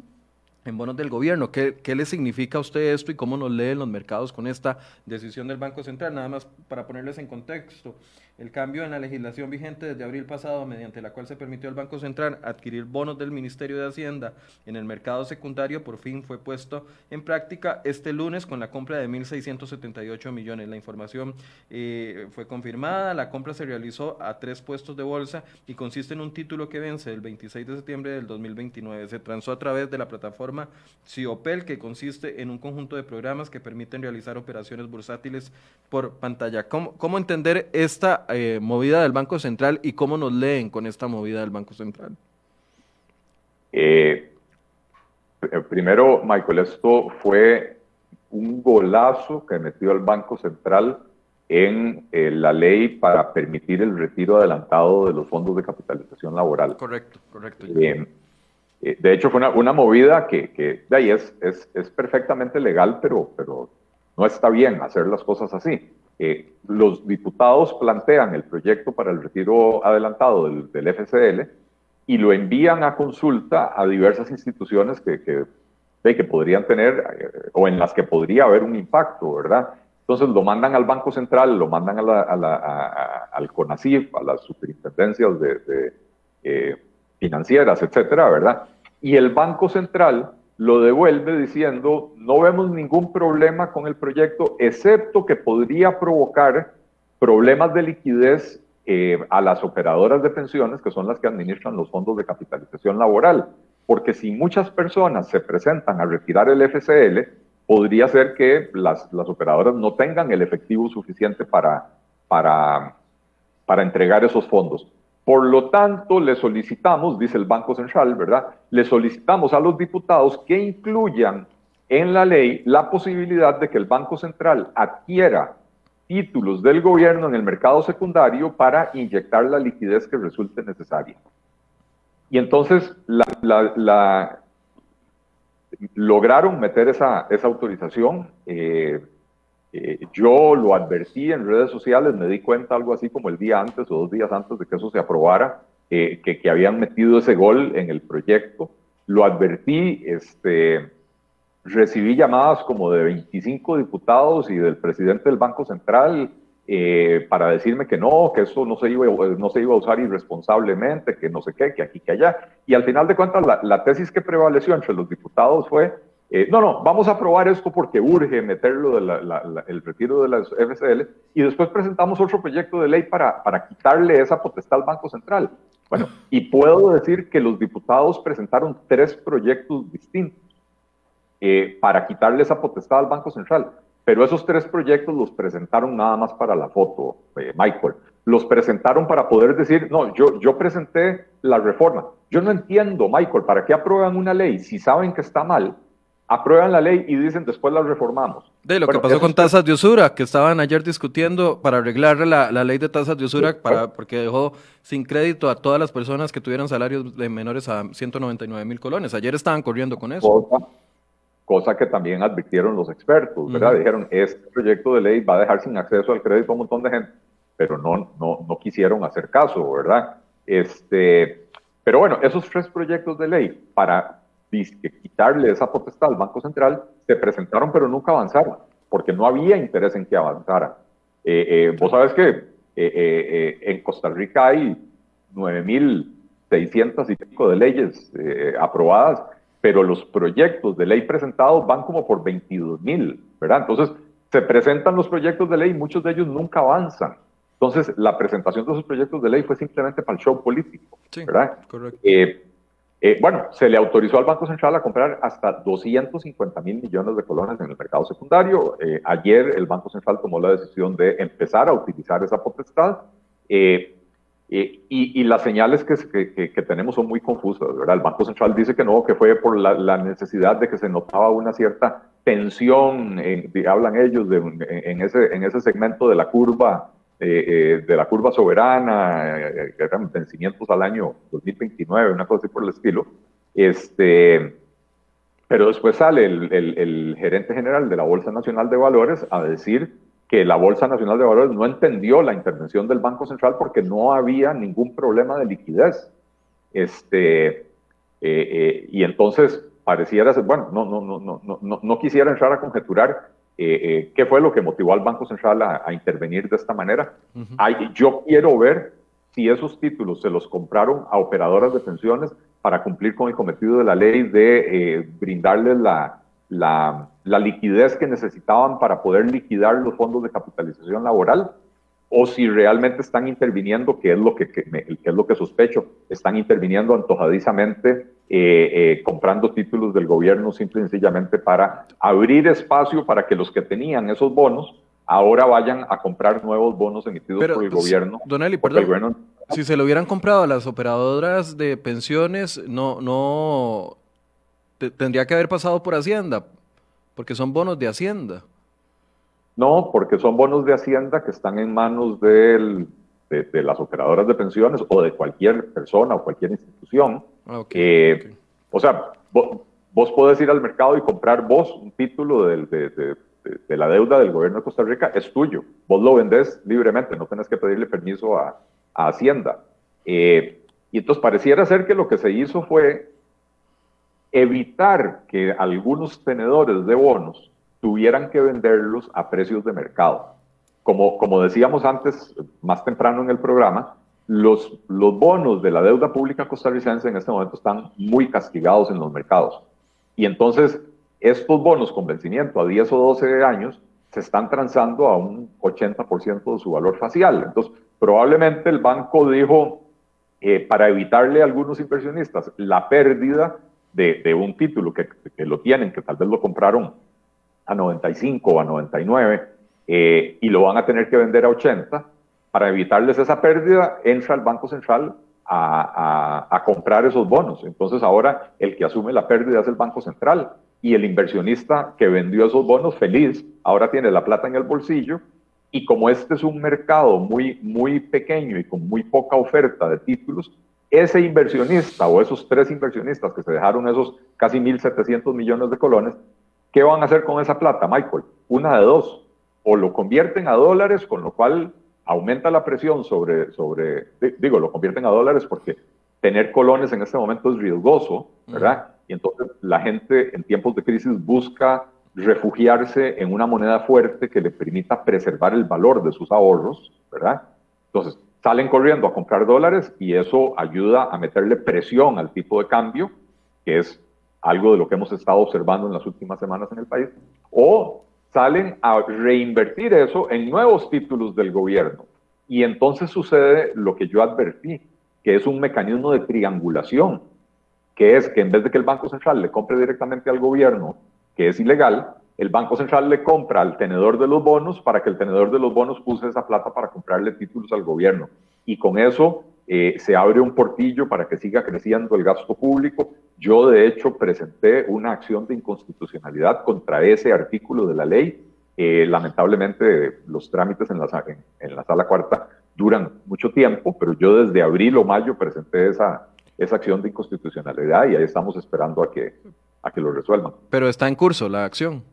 en bonos del gobierno. ¿Qué, ¿Qué, le significa a usted esto y cómo nos leen los mercados con esta decisión del Banco Central? Nada más para ponerles en contexto el cambio en la legislación vigente desde abril pasado, mediante la cual se permitió al Banco Central adquirir bonos del Ministerio de Hacienda en el mercado secundario, por fin fue puesto en práctica este lunes con la compra de 1.678 millones. La información eh, fue confirmada, la compra se realizó a tres puestos de bolsa y consiste en un título que vence el 26 de septiembre del 2029. Se transó a través de la plataforma CIOPEL, que consiste en un conjunto de programas que permiten realizar operaciones bursátiles por pantalla. ¿Cómo, cómo entender esta eh, movida del Banco Central y cómo nos leen con esta movida del Banco Central? Eh, primero, Michael, esto fue un golazo que metió el Banco Central en eh, la ley para permitir el retiro adelantado de los fondos de capitalización laboral. Correcto, correcto. de hecho, fue una, una movida que, que, de ahí es, es, es, perfectamente legal, pero, pero no está bien hacer las cosas así. Eh, los diputados plantean el proyecto para el retiro adelantado del, del, FCL y lo envían a consulta a diversas instituciones que, que, que podrían tener eh, o en las que podría haber un impacto, ¿verdad? Entonces lo mandan al Banco Central, lo mandan a la, a la, a, al CONACIF, a las superintendencias de, de eh, financieras, etcétera, ¿verdad? Y el Banco Central lo devuelve diciendo, no vemos ningún problema con el proyecto, excepto que podría provocar problemas de liquidez eh, a las operadoras de pensiones, que son las que administran los fondos de capitalización laboral. Porque si muchas personas se presentan a retirar el FCL, podría ser que las, las operadoras no tengan el efectivo suficiente para, para, para entregar esos fondos. Por lo tanto, le solicitamos, dice el Banco Central, ¿verdad? Le solicitamos a los diputados que incluyan en la ley la posibilidad de que el Banco Central adquiera títulos del gobierno en el mercado secundario para inyectar la liquidez que resulte necesaria. Y entonces la, lograron meter esa, esa autorización. Eh, eh, yo lo advertí en redes sociales, me di cuenta algo así como el día antes o dos días antes de que eso se aprobara, eh, que, que, habían metido ese gol en el proyecto. Lo advertí, este, recibí llamadas como de 25 diputados y del presidente del Banco Central eh, para decirme que no, que eso no se, iba, no se iba a usar irresponsablemente, que no sé qué, que aquí, que allá. Y al final de cuentas, la, la tesis que prevaleció entre los diputados fue eh, no, no, vamos a aprobar esto porque urge meterlo del retiro de las FCL y después presentamos otro proyecto de ley para, para quitarle esa potestad al Banco Central. Bueno, y puedo decir que los diputados presentaron tres proyectos distintos eh, para quitarle esa potestad al Banco Central, pero esos tres proyectos los presentaron nada más para la foto, eh, Michael. Los presentaron para poder decir, no, yo, yo presenté la reforma. Yo no entiendo, Michael, ¿para qué aprueban una ley si saben que está mal? Aprueban la ley y dicen después la reformamos. De lo que pasó con tasas de usura, que estaban ayer discutiendo para arreglar la, la ley de tasas de usura, para, porque dejó sin crédito a todas las personas que tuvieran salarios de menores a 199 mil colones. Ayer estaban corriendo con eso. Cosa, que también advirtieron los expertos, ¿verdad? Dijeron, este proyecto de ley va a dejar sin acceso al crédito a un montón de gente, pero no, no, no quisieron hacer caso, ¿verdad? Este, pero bueno, esos tres proyectos de ley para que quitarle esa potestad al Banco Central, se presentaron pero nunca avanzaron, porque no había interés en que avanzara. Eh, eh, vos sabes que eh, en Costa Rica hay 9.600 y pico de leyes aprobadas, pero los proyectos de ley presentados van como por 22.000, ¿verdad? Entonces, se presentan los proyectos de ley y muchos de ellos nunca avanzan. Entonces, la presentación de esos proyectos de ley fue simplemente para el show político, sí, ¿verdad? Correcto. Eh, bueno, se le autorizó al Banco Central a comprar hasta 250 mil millones de colones en el mercado secundario. Eh, ayer el Banco Central tomó la decisión de empezar a utilizar esa potestad. Eh, y, las señales que, tenemos son muy confusas, ¿verdad? El Banco Central dice que no, que fue por la, necesidad de que se notaba una cierta tensión, hablan ellos, de, en ese segmento de la curva eh, eh, de la curva soberana, eh, eran vencimientos al año 2029, una cosa así por el estilo. Este, pero después sale el, el, gerente general de la Bolsa Nacional de Valores a decir que la Bolsa Nacional de Valores no entendió la intervención del Banco Central porque no había ningún problema de liquidez. Este, y entonces pareciera ser, bueno, no, no, no, no, no, no quisiera entrar a conjeturar eh, eh, qué fue lo que motivó al Banco Central a, intervenir de esta manera. yo quiero ver si esos títulos se los compraron a operadoras de pensiones para cumplir con el cometido de la ley de eh, brindarles la, la, la, liquidez que necesitaban para poder liquidar los fondos de capitalización laboral, o si realmente están interviniendo, que es lo que, que, es lo que sospecho, están interviniendo antojadizamente eh, eh, comprando títulos del gobierno simple y sencillamente para abrir espacio para que los que tenían esos bonos ahora vayan a comprar nuevos bonos emitidos por el gobierno. Don Eli, perdón, si se lo hubieran comprado a las operadoras de pensiones, no, no tendría que haber pasado por Hacienda, porque son bonos de Hacienda. No, porque son bonos de Hacienda que están en manos del, de, las operadoras de pensiones o de cualquier persona o cualquier institución. Ah, eh, o sea, vos, vos, podés ir al mercado y comprar vos un título de, de, la deuda del gobierno de Costa Rica, es tuyo. Vos lo vendés libremente, no tenés que pedirle permiso a, Hacienda. Eh, y entonces pareciera ser que lo que se hizo fue evitar que algunos tenedores de bonos tuvieran que venderlos a precios de mercado. Como, como decíamos antes, más temprano en el programa, los, los bonos de la deuda pública costarricense en este momento están muy castigados en los mercados. Y entonces, estos bonos con vencimiento a 10 o 12 años se están transando a un 80% de su valor facial. Entonces, probablemente el banco dijo, eh, para evitarle a algunos inversionistas la pérdida de, de un título que, que, lo tienen, que tal vez lo compraron a 95 o a 99, eh, y lo van a tener que vender a 80, para evitarles esa pérdida, entra el Banco Central a, a, comprar esos bonos. Entonces ahora el que asume la pérdida es el Banco Central y el inversionista que vendió esos bonos feliz, ahora tiene la plata en el bolsillo y como este es un mercado muy, muy pequeño y con muy poca oferta de títulos, ese inversionista o esos tres inversionistas que se dejaron esos casi 1.700 millones de colones, ¿qué van a hacer con esa plata, Michael? Una de dos o lo convierten a dólares, con lo cual aumenta la presión sobre, sobre digo, lo convierten a dólares porque tener colones en este momento es riesgoso, ¿verdad? Y entonces la gente en tiempos de crisis busca refugiarse en una moneda fuerte que le permita preservar el valor de sus ahorros, ¿verdad? Entonces salen corriendo a comprar dólares y eso ayuda a meterle presión al tipo de cambio, que es algo de lo que hemos estado observando en las últimas semanas en el país, o salen a reinvertir eso en nuevos títulos del gobierno. Y entonces sucede lo que yo advertí, que es un mecanismo de triangulación, que es que en vez de que el Banco Central le compre directamente al gobierno, que es ilegal, el Banco Central le compra al tenedor de los bonos para que el tenedor de los bonos use esa plata para comprarle títulos al gobierno. Y con eso eh, se abre un portillo para que siga creciendo el gasto público. Yo, de hecho, presenté una acción de inconstitucionalidad contra ese artículo de la ley. Eh, lamentablemente, los trámites en la, en, la sala cuarta duran mucho tiempo, pero yo desde abril o mayo presenté esa, esa acción de inconstitucionalidad y ahí estamos esperando a que, a que lo resuelvan. Pero está en curso la acción.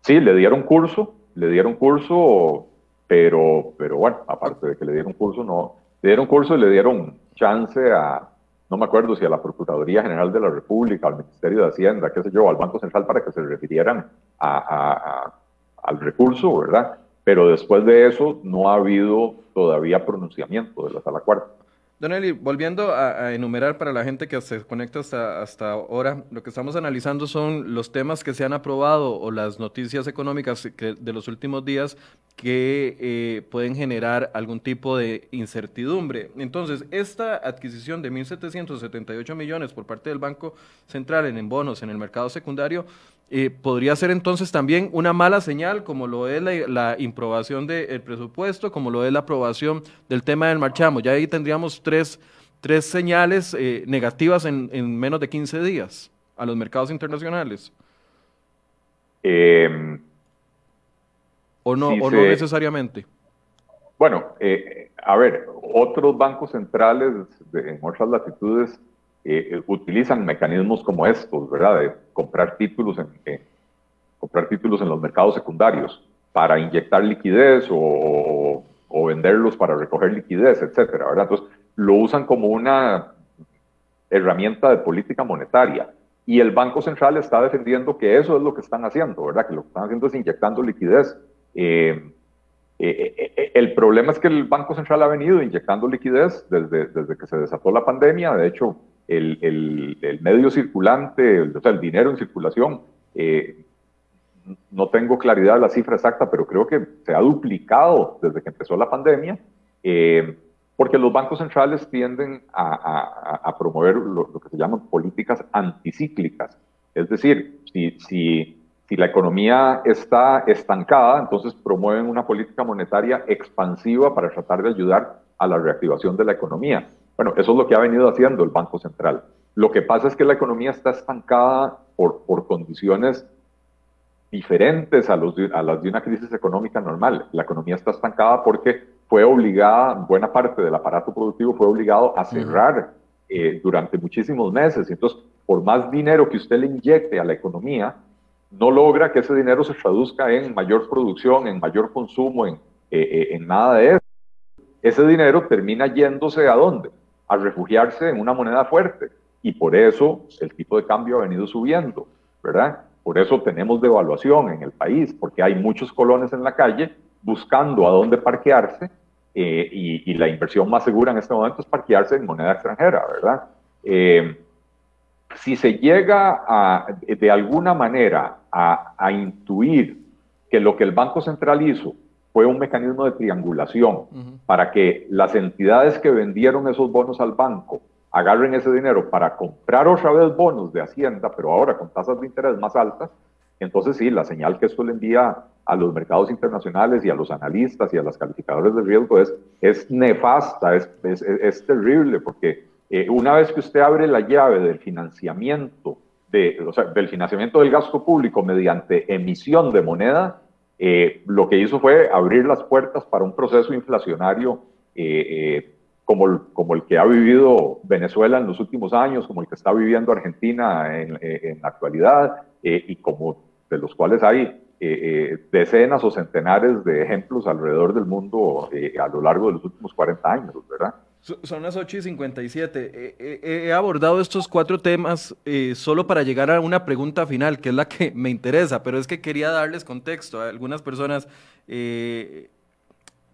Sí, le dieron curso, le dieron curso, pero, pero bueno, aparte de que le dieron curso, no, le dieron curso y le dieron chance a, no me acuerdo si a la Procuraduría General de la República, al Ministerio de Hacienda, qué sé yo, al Banco Central para que se refirieran al recurso, ¿verdad? Pero después de eso no ha habido todavía pronunciamiento de la Sala Cuarta. Don Eli, volviendo a, enumerar para la gente que se conecta hasta, ahora, lo que estamos analizando son los temas que se han aprobado o las noticias económicas de los últimos días que eh, pueden generar algún tipo de incertidumbre. Entonces, esta adquisición de 1.778 millones por parte del Banco Central en bonos en el mercado secundario eh, podría ser entonces también una mala señal, como lo es la, improbación del presupuesto, como lo es la aprobación del tema del marchamo. Ya ahí tendríamos tres, tres señales eh, negativas en, menos de 15 días a los mercados internacionales. Em, ¿O no, o no necesariamente? Bueno, eh, a ver, otros bancos centrales en otras latitudes eh, utilizan mecanismos como estos, ¿verdad? De comprar títulos en, comprar títulos en los mercados secundarios para inyectar liquidez o, venderlos para recoger liquidez, etcétera, ¿verdad? Entonces, lo usan como una herramienta de política monetaria. y el Banco Central está defendiendo que eso es lo que están haciendo, ¿verdad? Que lo que están haciendo es inyectando liquidez. Eh, eh, eh, el problema es que el Banco Central ha venido inyectando liquidez desde que se desató la pandemia. De hecho, el, el, medio circulante, o sea, el dinero en circulación, no tengo claridad de la cifra exacta, pero creo que se ha duplicado desde que empezó la pandemia porque los bancos centrales tienden a, promover lo, que se llaman políticas anticíclicas. Es decir, si, si, si la economía está estancada, entonces promueven una política monetaria expansiva para tratar de ayudar a la reactivación de la economía. Bueno, eso es lo que ha venido haciendo el Banco Central. Lo que pasa es que la economía está estancada por, por condiciones diferentes a, los, a las de una crisis económica normal. La economía está estancada porque fue obligada, buena parte del aparato productivo fue obligado a cerrar eh, durante muchísimos meses. Entonces, por más dinero que usted le inyecte a la economía, no logra que ese dinero se traduzca en mayor producción, en mayor consumo, en, eh, eh, en nada de eso. Ese dinero termina yéndose a dónde? A refugiarse en una moneda fuerte. Y por eso el tipo de cambio ha venido subiendo, ¿verdad? Por eso tenemos devaluación en el país, porque hay muchos colones en la calle buscando a dónde parquearse eh, y, la inversión más segura en este momento es parquearse en moneda extranjera, ¿verdad? Eh, si se llega a, de alguna manera a, intuir que lo que el Banco Central hizo fue un mecanismo de triangulación para que las entidades que vendieron esos bonos al banco agarren ese dinero para comprar otra vez bonos de Hacienda, pero ahora con tasas de interés más altas, entonces sí, la señal que esto le envía a los mercados internacionales y a los analistas y a los calificadores de riesgo es, es nefasta, es, es, terrible, porque eh, una vez que usted abre la llave del financiamiento, de, o sea, del financiamiento del gasto público mediante emisión de moneda, eh, lo que hizo fue abrir las puertas para un proceso inflacionario eh, como, el, como el que ha vivido Venezuela en los últimos años, como el que está viviendo Argentina en, en la actualidad, y como de los cuales hay eh, eh, decenas o centenares de ejemplos alrededor del mundo eh, a lo largo de los últimos 40 años, ¿verdad? Son las 8 y 57. he abordado estos cuatro temas solo para llegar a una pregunta final, que es la que me interesa, pero es que quería darles contexto. A algunas personas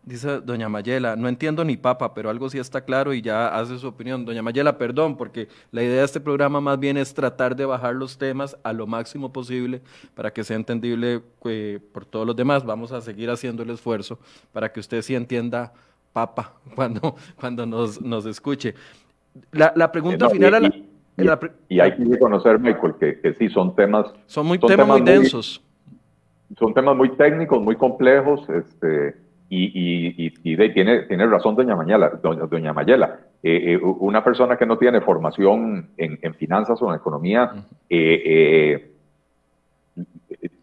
Dice doña Mayela, no entiendo ni papa, pero algo sí está claro y ya hace su opinión. Doña Mayela, perdón, porque la idea de este programa más bien es tratar de bajar los temas a lo máximo posible para que sea entendible eh, por todos los demás. Vamos a seguir haciendo el esfuerzo para que usted sí entienda papa cuando, cuando nos, nos escuche. La, pregunta final... Y, hay que reconocer, Michael, que, sí son temas... Son muy temas, muy densos. son temas muy técnicos, muy complejos, este y, tiene, tiene razón doña, Mañala, doña, Mayela. Eh, eh, una persona que no tiene formación en, finanzas o en economía eh,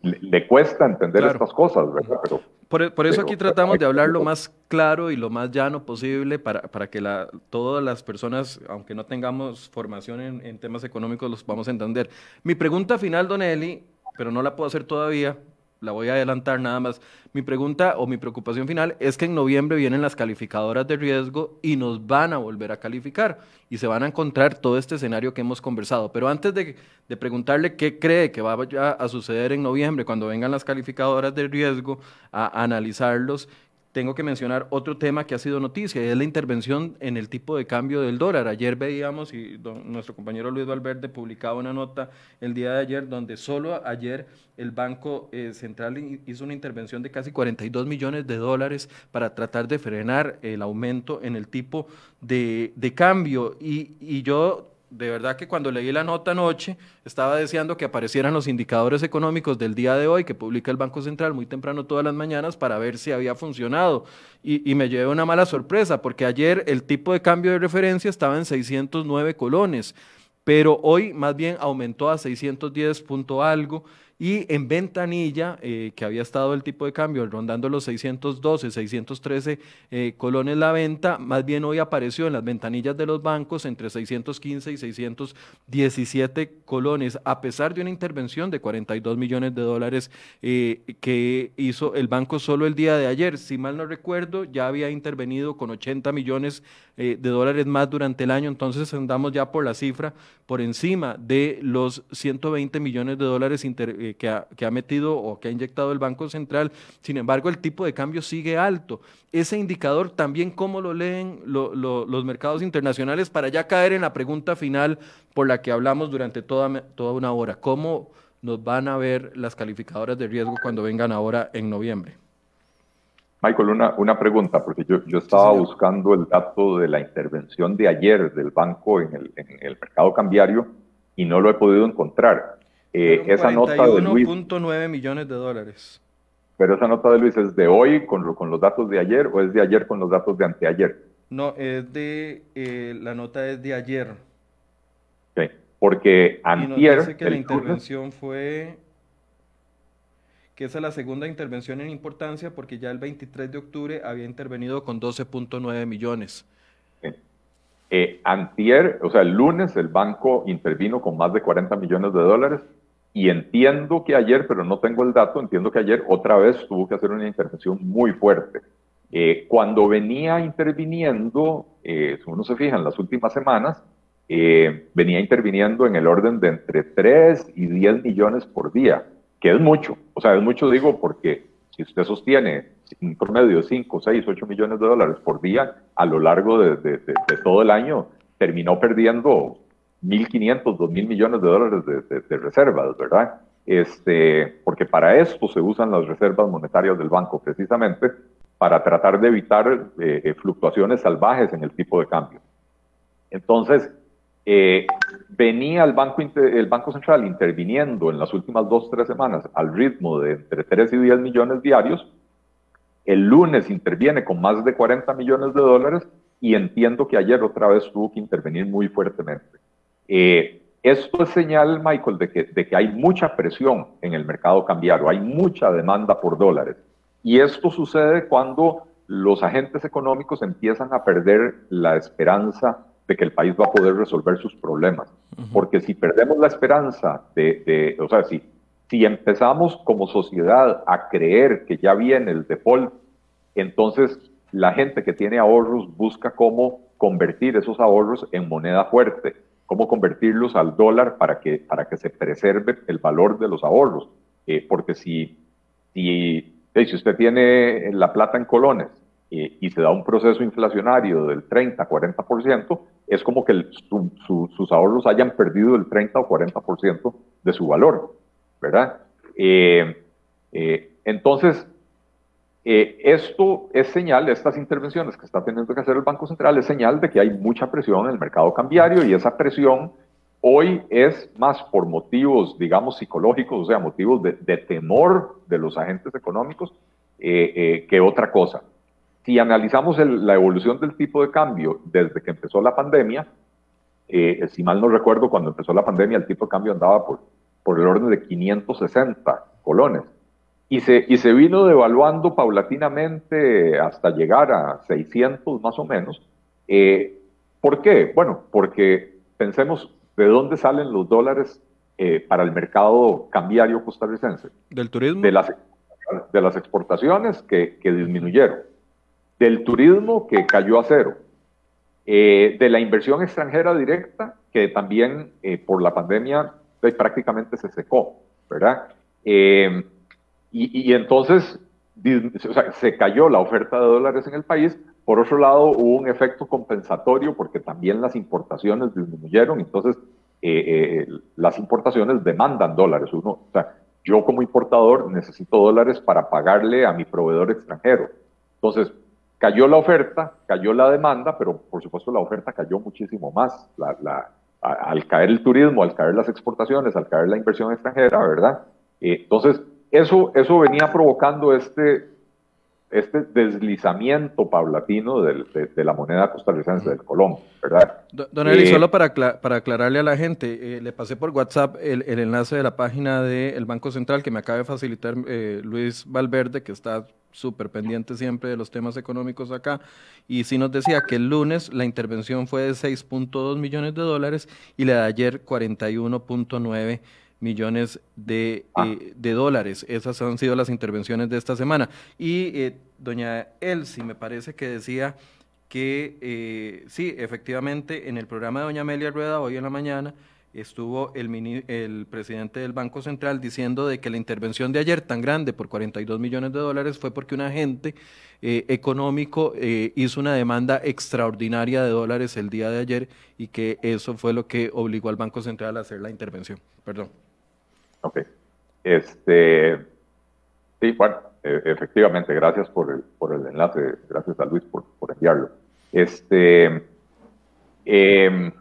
le, cuesta entender estas cosas, ¿verdad? por, eso aquí tratamos de hablar lo más claro y lo más llano posible para, para que la, todas las personas, aunque no tengamos formación en, en temas económicos, los vamos a entender. Mi pregunta final, Don Eli, pero no la puedo hacer todavía, la voy a adelantar nada más. Mi pregunta o mi preocupación final es que en noviembre vienen las calificadoras de riesgo y nos van a volver a calificar y se van a encontrar todo este escenario que hemos conversado. Pero antes de, de preguntarle qué cree que va a suceder en noviembre cuando vengan las calificadoras de riesgo a analizarlos, tengo que mencionar otro tema que ha sido noticia, y es la intervención en el tipo de cambio del dólar. Ayer veíamos, y nuestro compañero Luis Valverde publicaba una nota el día de ayer, donde solo ayer el Banco eh, Central hizo una intervención de casi 42 millones de dólares para tratar de frenar el aumento en el tipo de, de cambio. Y, y yo de verdad que cuando leí la nota anoche estaba deseando que aparecieran los indicadores económicos del día de hoy que publica el Banco Central muy temprano todas las mañanas para ver si había funcionado. Y, me llevé una mala sorpresa porque ayer el tipo de cambio de referencia estaba en 609 colones, pero hoy más bien aumentó a 610 punto algo y en ventanilla, eh, que había estado el tipo de cambio rondando los 612, 613 eh, colones la venta, más bien hoy apareció en las ventanillas de los bancos entre 615 y 617 colones, a pesar de una intervención de 42 millones de dólares eh, que hizo el banco solo el día de ayer. Si mal no recuerdo, ya había intervenido con 80 millones de dólares más durante el año, entonces andamos ya por la cifra por encima de los 120 millones de dólares que, ha, metido o que ha inyectado el Banco Central. Sin embargo, el tipo de cambio sigue alto. Ese indicador también, ¿cómo lo leen los mercados internacionales? Para ya caer en la pregunta final por la que hablamos durante toda, toda una hora. ¿Cómo nos van a ver las calificadoras de riesgo cuando vengan ahora en noviembre? Michael, una, una pregunta, porque yo, yo estaba buscando el dato de la intervención de ayer del banco en el, en el mercado cambiario y no lo he podido encontrar. Eh, esa nota de Luis. 1.9 millones de dólares. Pero esa nota de Luis es de hoy con, con, los datos de ayer o es de ayer con los datos de anteayer. No, es de eh, la nota es de ayer. Sí, porque antier. dice que la intervención fue que esa es la segunda intervención en importancia porque ya el 23 de octubre había intervenido con 12.9 millones. Eh, antier, o sea, el lunes el banco intervino con más de 40 millones de dólares y entiendo que ayer, pero no tengo el dato, entiendo que ayer otra vez tuvo que hacer una intervención muy fuerte. Eh, cuando venía interviniendo, eh, si uno se fija en las últimas semanas, venía interviniendo en el orden de entre 3 y 10 millones por día, que es mucho. O sea, es mucho digo porque si usted sostiene un promedio de 5, 6, 8 millones de dólares por día a lo largo de, todo el año, terminó perdiendo 1.500, 2.000 millones de dólares de, reservas, ¿verdad? Este, porque para esto se usan las reservas monetarias del banco, precisamente para tratar de evitar eh, eh, fluctuaciones salvajes en el tipo de cambio. Entonces, eh, venía el banco, el banco Central interviniendo en las últimas dos, tres semanas al ritmo de entre 3 y 10 millones diarios. El lunes interviene con más de 40 millones de dólares y entiendo que ayer otra vez tuvo que intervenir muy fuertemente. Eh, esto es señal, Michael, de que, de que hay mucha presión en el mercado cambiario, hay mucha demanda por dólares. Y esto sucede cuando los agentes económicos empiezan a perder la esperanza de que el país va a poder resolver sus problemas. Porque si perdemos la esperanza de, de, o sea, si, si empezamos como sociedad a creer que ya viene el default, entonces la gente que tiene ahorros busca cómo convertir esos ahorros en moneda fuerte cómo convertirlos al dólar para que, para que se preserve el valor de los ahorros. Eh, porque si, si, si usted tiene la plata en colones eh, y se da un proceso inflacionario del 30, 40%, es como que sus ahorros hayan perdido el 30 o 40% de su valor, ¿verdad? Eh, entonces, eh, esto es señal, estas intervenciones que está teniendo que hacer el Banco Central, es señal de que hay mucha presión en el mercado cambiario y esa presión hoy es más por motivos, digamos, psicológicos, o sea, motivos de, temor de los agentes económicos que otra cosa. Si analizamos la evolución del tipo de cambio desde que empezó la pandemia, si mal no recuerdo, cuando empezó la pandemia el tipo de cambio andaba por, por el orden de 560 colones y se, y se vino devaluando paulatinamente hasta llegar a 600 más o menos. Eh, ¿Por qué? Bueno, porque pensemos de dónde salen los dólares eh, para el mercado cambiario costarricense. Del turismo. De las, de las exportaciones que, que disminuyeron, del turismo que cayó a cero, eh, de la inversión extranjera directa que también por la pandemia prácticamente se secó, ¿verdad? Y, entonces se cayó la oferta de dólares en el país. Por otro lado, hubo un efecto compensatorio porque también las importaciones disminuyeron. Entonces, eh, eh, las importaciones demandan dólares. Uno, yo como importador necesito dólares para pagarle a mi proveedor extranjero. Entonces, cayó la oferta, cayó la demanda, pero por supuesto la oferta cayó muchísimo más. al caer el turismo, al caer las exportaciones, al caer la inversión extranjera, ¿verdad? Eh, entonces, eso, eso venía provocando este, este deslizamiento paulatino de, la moneda costarricense, del colón, ¿verdad? Don Eli, eh, solo para, para aclararle a la gente, eh, le pasé por WhatsApp el, enlace de la página del Banco Central que me acaba de facilitar eh, Luis Valverde, que está súper pendiente siempre de los temas económicos acá, y sí nos decía que el lunes la intervención fue de 6.2 millones de dólares y la de ayer 41.9 millones de, ah. eh, de, dólares. Esas han sido las intervenciones de esta semana. Y eh, doña Elsie me parece que decía que eh, sí, efectivamente, en el programa de doña Amelia Rueda hoy en la mañana estuvo el, el presidente del Banco Central diciendo de que la intervención de ayer tan grande por 42 millones de dólares fue porque un agente económico hizo una demanda extraordinaria de dólares el día de ayer y que eso fue lo que obligó al Banco Central a hacer la intervención. Perdón. Ok. Este, sí, bueno, e, efectivamente, gracias por el, por el enlace, gracias a Luis por, por enviarlo. Este, em,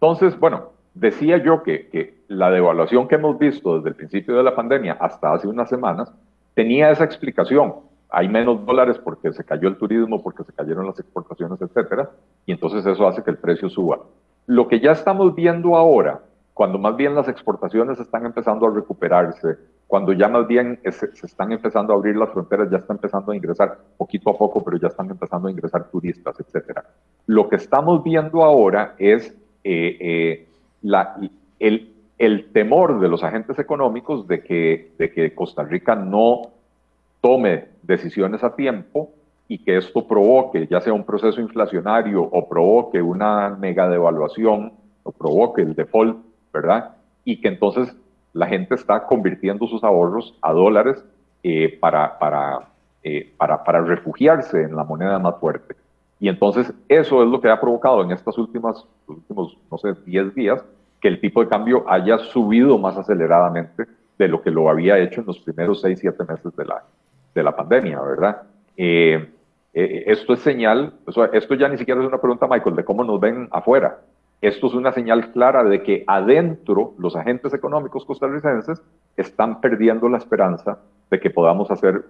entonces, bueno, decía yo que, que, la devaluación que hemos visto desde el principio de la pandemia hasta hace unas semanas tenía esa explicación. Hay menos dólares porque se cayó el turismo, porque se cayeron las exportaciones, etcétera, y entonces eso hace que el precio suba. Lo que ya estamos viendo ahora cuando más bien las exportaciones están empezando a recuperarse, cuando ya más bien se, están empezando a abrir las fronteras, ya está empezando a ingresar poquito a poco, pero ya están empezando a ingresar turistas, etc. Lo que estamos viendo ahora es eh, eh, el, temor de los agentes económicos de que, de que Costa Rica no tome decisiones a tiempo y que esto provoque ya sea un proceso inflacionario o provoque una mega devaluación o provoque el default ¿verdad? Y que entonces la gente está convirtiendo sus ahorros a dólares eh, para, para, para, para, refugiarse en la moneda más fuerte. Y entonces eso es lo que ha provocado en estas últimas, últimos, no sé, 10 días, que el tipo de cambio haya subido más aceleradamente de lo que lo había hecho en los primeros 6, 7 meses de la, de la pandemia, ¿verdad? Eh, esto es señal, esto ya ni siquiera es una pregunta, Michael, de cómo nos ven afuera. Esto es una señal clara de que adentro los agentes económicos costarricenses están perdiendo la esperanza de que podamos hacer,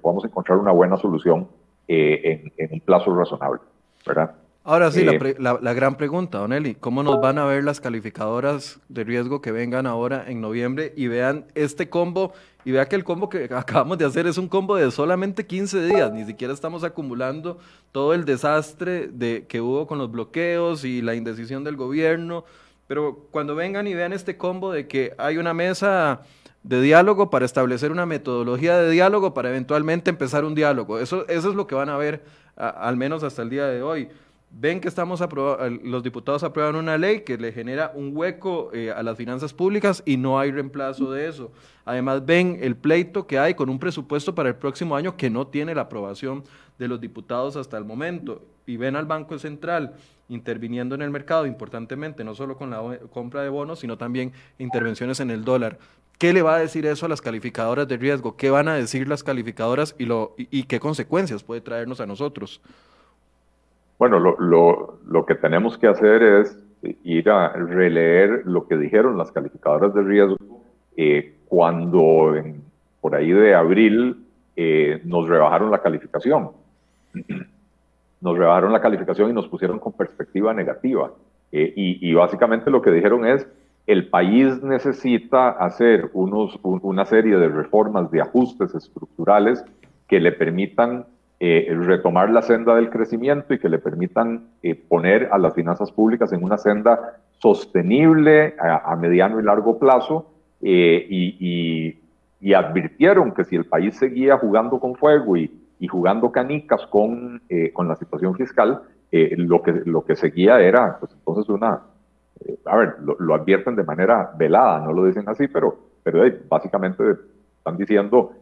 podamos encontrar una buena solución eh, en, un plazo razonable, ¿verdad? Ahora sí, eh, la, la, gran pregunta, Don Eli, ¿cómo nos van a ver las calificadoras de riesgo que vengan ahora en noviembre y vean este combo y vea que el combo que acabamos de hacer es un combo de solamente 15 días, ni siquiera estamos acumulando todo el desastre de, que hubo con los bloqueos y la indecisión del gobierno, pero cuando vengan y vean este combo de que hay una mesa de diálogo para establecer una metodología de diálogo para eventualmente empezar un diálogo, eso, eso es lo que van a ver al menos hasta el día de hoy ven que estamos los diputados aprueban una ley que le genera un hueco eh, a las finanzas públicas y no hay reemplazo de eso. Además, ven el pleito que hay con un presupuesto para el próximo año que no tiene la aprobación de los diputados hasta el momento. Y ven al Banco Central interviniendo en el mercado importantemente, no solo con la compra de bonos, sino también intervenciones en el dólar. ¿Qué le va a decir eso a las calificadoras de riesgo? ¿Qué van a decir las calificadoras y, qué consecuencias puede traernos a nosotros? Bueno, lo, lo, que tenemos que hacer es ir a releer lo que dijeron las calificadoras de riesgo eh, cuando por ahí de abril eh, nos rebajaron la calificación. Nos rebajaron la calificación y nos pusieron con perspectiva negativa. Eh, y, básicamente lo que dijeron es, el país necesita hacer una serie de reformas, de ajustes estructurales que le permitan eh, retomar la senda del crecimiento y que le permitan eh, poner a las finanzas públicas en una senda sostenible a, mediano y largo plazo eh, y, advirtieron que si el país seguía jugando con fuego y, jugando canicas con, con la situación fiscal, lo, que, lo que seguía era, pues entonces una, a ver, lo, advierten de manera velada, no lo dicen así, pero, pero básicamente están diciendo,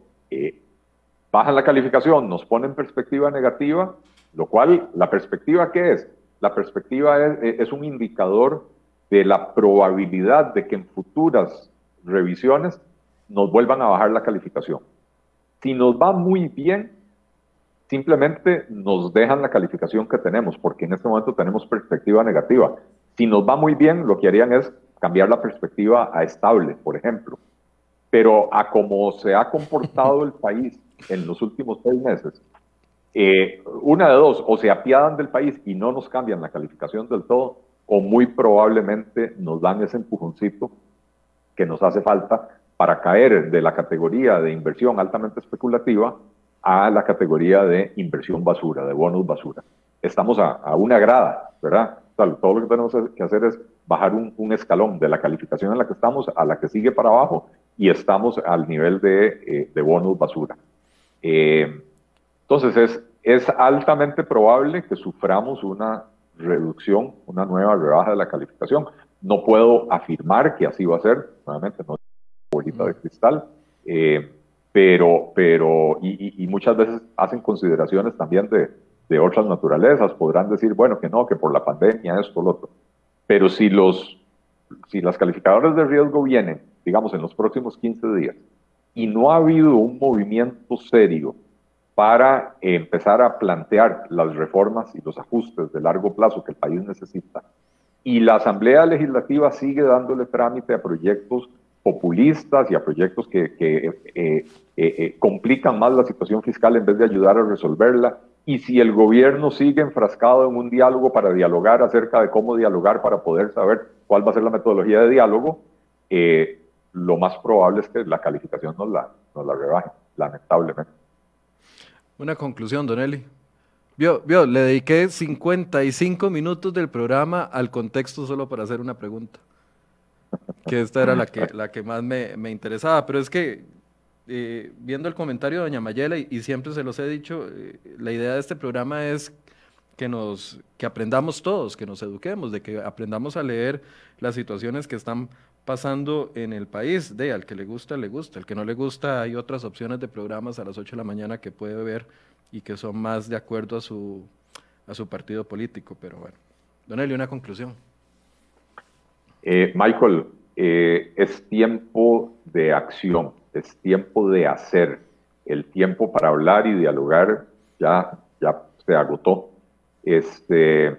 bajan la calificación, nos ponen perspectiva negativa, lo cual, ¿la perspectiva qué es? La perspectiva es, eh, es un indicador de la probabilidad de que en futuras revisiones nos vuelvan a bajar la calificación. Si nos va muy bien, simplemente nos dejan la calificación que tenemos, porque en este momento tenemos perspectiva negativa. Si nos va muy bien, lo que harían es cambiar la perspectiva a estable, por ejemplo. Pero a cómo se ha comportado el país en los últimos seis meses, eh, una de dos, o se apiadan del país y no nos cambian la calificación del todo, o muy probablemente nos dan ese empujoncito que nos hace falta para caer de la categoría de inversión altamente especulativa a la categoría de inversión basura, de bonus basura. Estamos a, una grada, ¿verdad? Todo lo que tenemos que hacer es bajar un, escalón de la calificación en la que estamos a la que sigue para abajo y estamos al nivel de, eh, bonus basura. Eh, entonces es, es altamente probable que suframos una reducción, una nueva rebaja de la calificación. No puedo afirmar que así va a ser, nuevamente no es bolita de cristal, eh, pero, pero y, muchas veces hacen consideraciones también de, de, otras naturalezas, podrán decir, bueno, que no, que por la pandemia, esto, lo otro. Pero si los, si las calificadoras de riesgo vienen, digamos, en los próximos 15 días, y no ha habido un movimiento serio para empezar a plantear las reformas y los ajustes de largo plazo que el país necesita. Y la Asamblea Legislativa sigue dándole trámite a proyectos populistas y a proyectos que, eh, eh, eh, complican más la situación fiscal en vez de ayudar a resolverla. Y si el gobierno sigue enfrascado en un diálogo para dialogar acerca de cómo dialogar para poder saber cuál va a ser la metodología de diálogo, lo más probable es que la calificación nos la, nos la rebaje, lamentablemente. Una conclusión, Don Eli. Vio, vio, le dediqué 55 minutos del programa al contexto solo para hacer una pregunta. Que esta era la que, la que más me, interesaba. Pero es que, eh, viendo el comentario de Doña Mayela, y, siempre se los he dicho, eh, la idea de este programa es que, nos, que aprendamos todos, que nos eduquemos, de que aprendamos a leer las situaciones que están pasando en el país. De al que le gusta, le gusta. Al que no le gusta, hay otras opciones de programas a las 8 de la mañana que puede ver y que son más de acuerdo a su, a su partido político. Pero bueno, Don Eli, una conclusión. Eh, Michael, eh, es tiempo de acción, es tiempo de hacer. El tiempo para hablar y dialogar ya, ya se agotó. Este,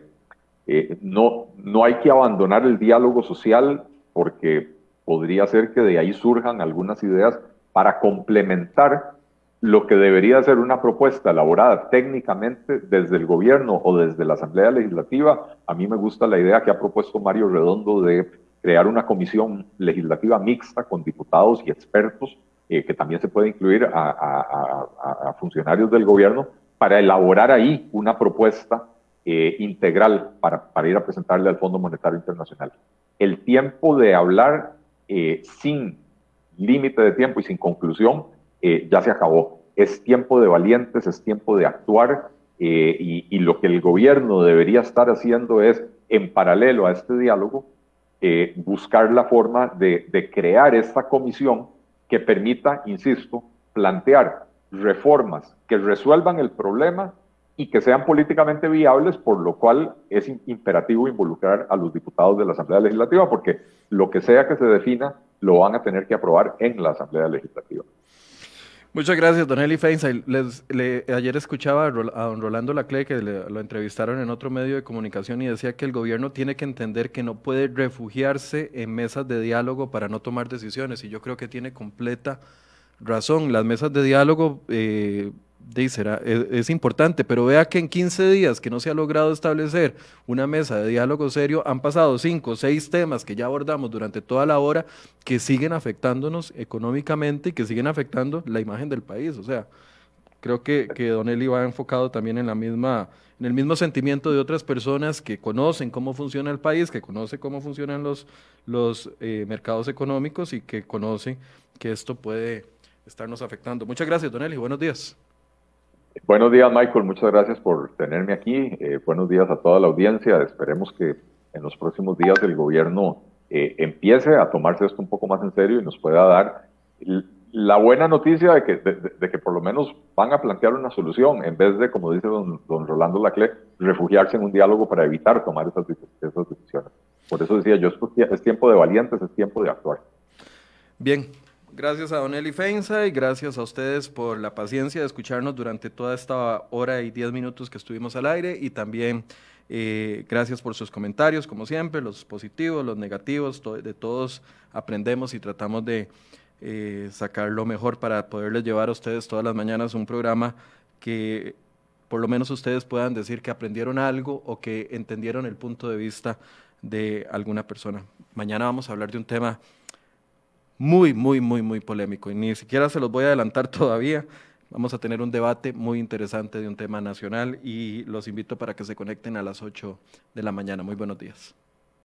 eh, no, no hay que abandonar el diálogo social porque podría ser que de ahí surjan algunas ideas para complementar lo que debería ser una propuesta elaborada técnicamente desde el gobierno o desde la Asamblea Legislativa. A mí me gusta la idea que ha propuesto Mario Redondo de crear una comisión legislativa mixta con diputados y expertos, eh, que también se puede incluir a, funcionarios del gobierno, para elaborar ahí una propuesta eh, integral para, ir a presentarle al Fondo Monetario Internacional el tiempo de hablar eh, sin límite de tiempo y sin conclusión ya se acabó. Es tiempo de valientes, es tiempo de actuar y, lo que el gobierno debería estar haciendo es, en paralelo a este diálogo, buscar la forma de, de crear esta comisión que permita, insisto, plantear reformas que resuelvan el problema y que sean políticamente viables, por lo cual es imperativo involucrar a los diputados de la Asamblea Legislativa, porque lo que sea que se defina lo van a tener que aprobar en la Asamblea Legislativa. Muchas gracias, don Eli Feinstein. ayer escuchaba a, don Rolando Lacle que lo entrevistaron en otro medio de comunicación y decía que el gobierno tiene que entender que no puede refugiarse en mesas de diálogo para no tomar decisiones. Y yo creo que tiene completa razón. Las mesas de diálogo eh, será, es, importante, pero vea que en 15 días que no se ha logrado establecer una mesa de diálogo serio, han pasado 5 o 6 temas que ya abordamos durante toda la hora que siguen afectándonos económicamente y que siguen afectando la imagen del país. O sea, creo que, que Don Eli va enfocado también en la misma, en el mismo sentimiento de otras personas que conocen cómo funciona el país, que conocen cómo funcionan los, los eh, mercados económicos y que conocen que esto puede estarnos afectando. Muchas gracias, Don Eli. Buenos días. Buenos días, Michael. Muchas gracias por tenerme aquí. Eh, buenos días a toda la audiencia. Esperemos que en los próximos días el gobierno eh, empiece a tomarse esto un poco más en serio y nos pueda dar la buena noticia de que, de, que por lo menos van a plantear una solución en vez de, como dice don, don Rolando Lacle, refugiarse en un diálogo para evitar tomar esas, esas decisiones. Por eso decía yo, es tiempo de valientes, es tiempo de actuar. Bien, Gracias a Don Eli Feinza y gracias a ustedes por la paciencia de escucharnos durante toda esta hora y diez minutos que estuvimos al aire y también eh, gracias por sus comentarios, como siempre, los positivos, los negativos, de todos aprendemos y tratamos de eh, sacar lo mejor para poderles llevar a ustedes todas las mañanas un programa que por lo menos ustedes puedan decir que aprendieron algo o que entendieron el punto de vista de alguna persona. Mañana vamos a hablar de un tema muy, muy, muy, muy polémico y ni siquiera se los voy a adelantar todavía. Vamos a tener un debate muy interesante de un tema nacional y los invito para que se conecten a las 8 de la mañana. Muy buenos días.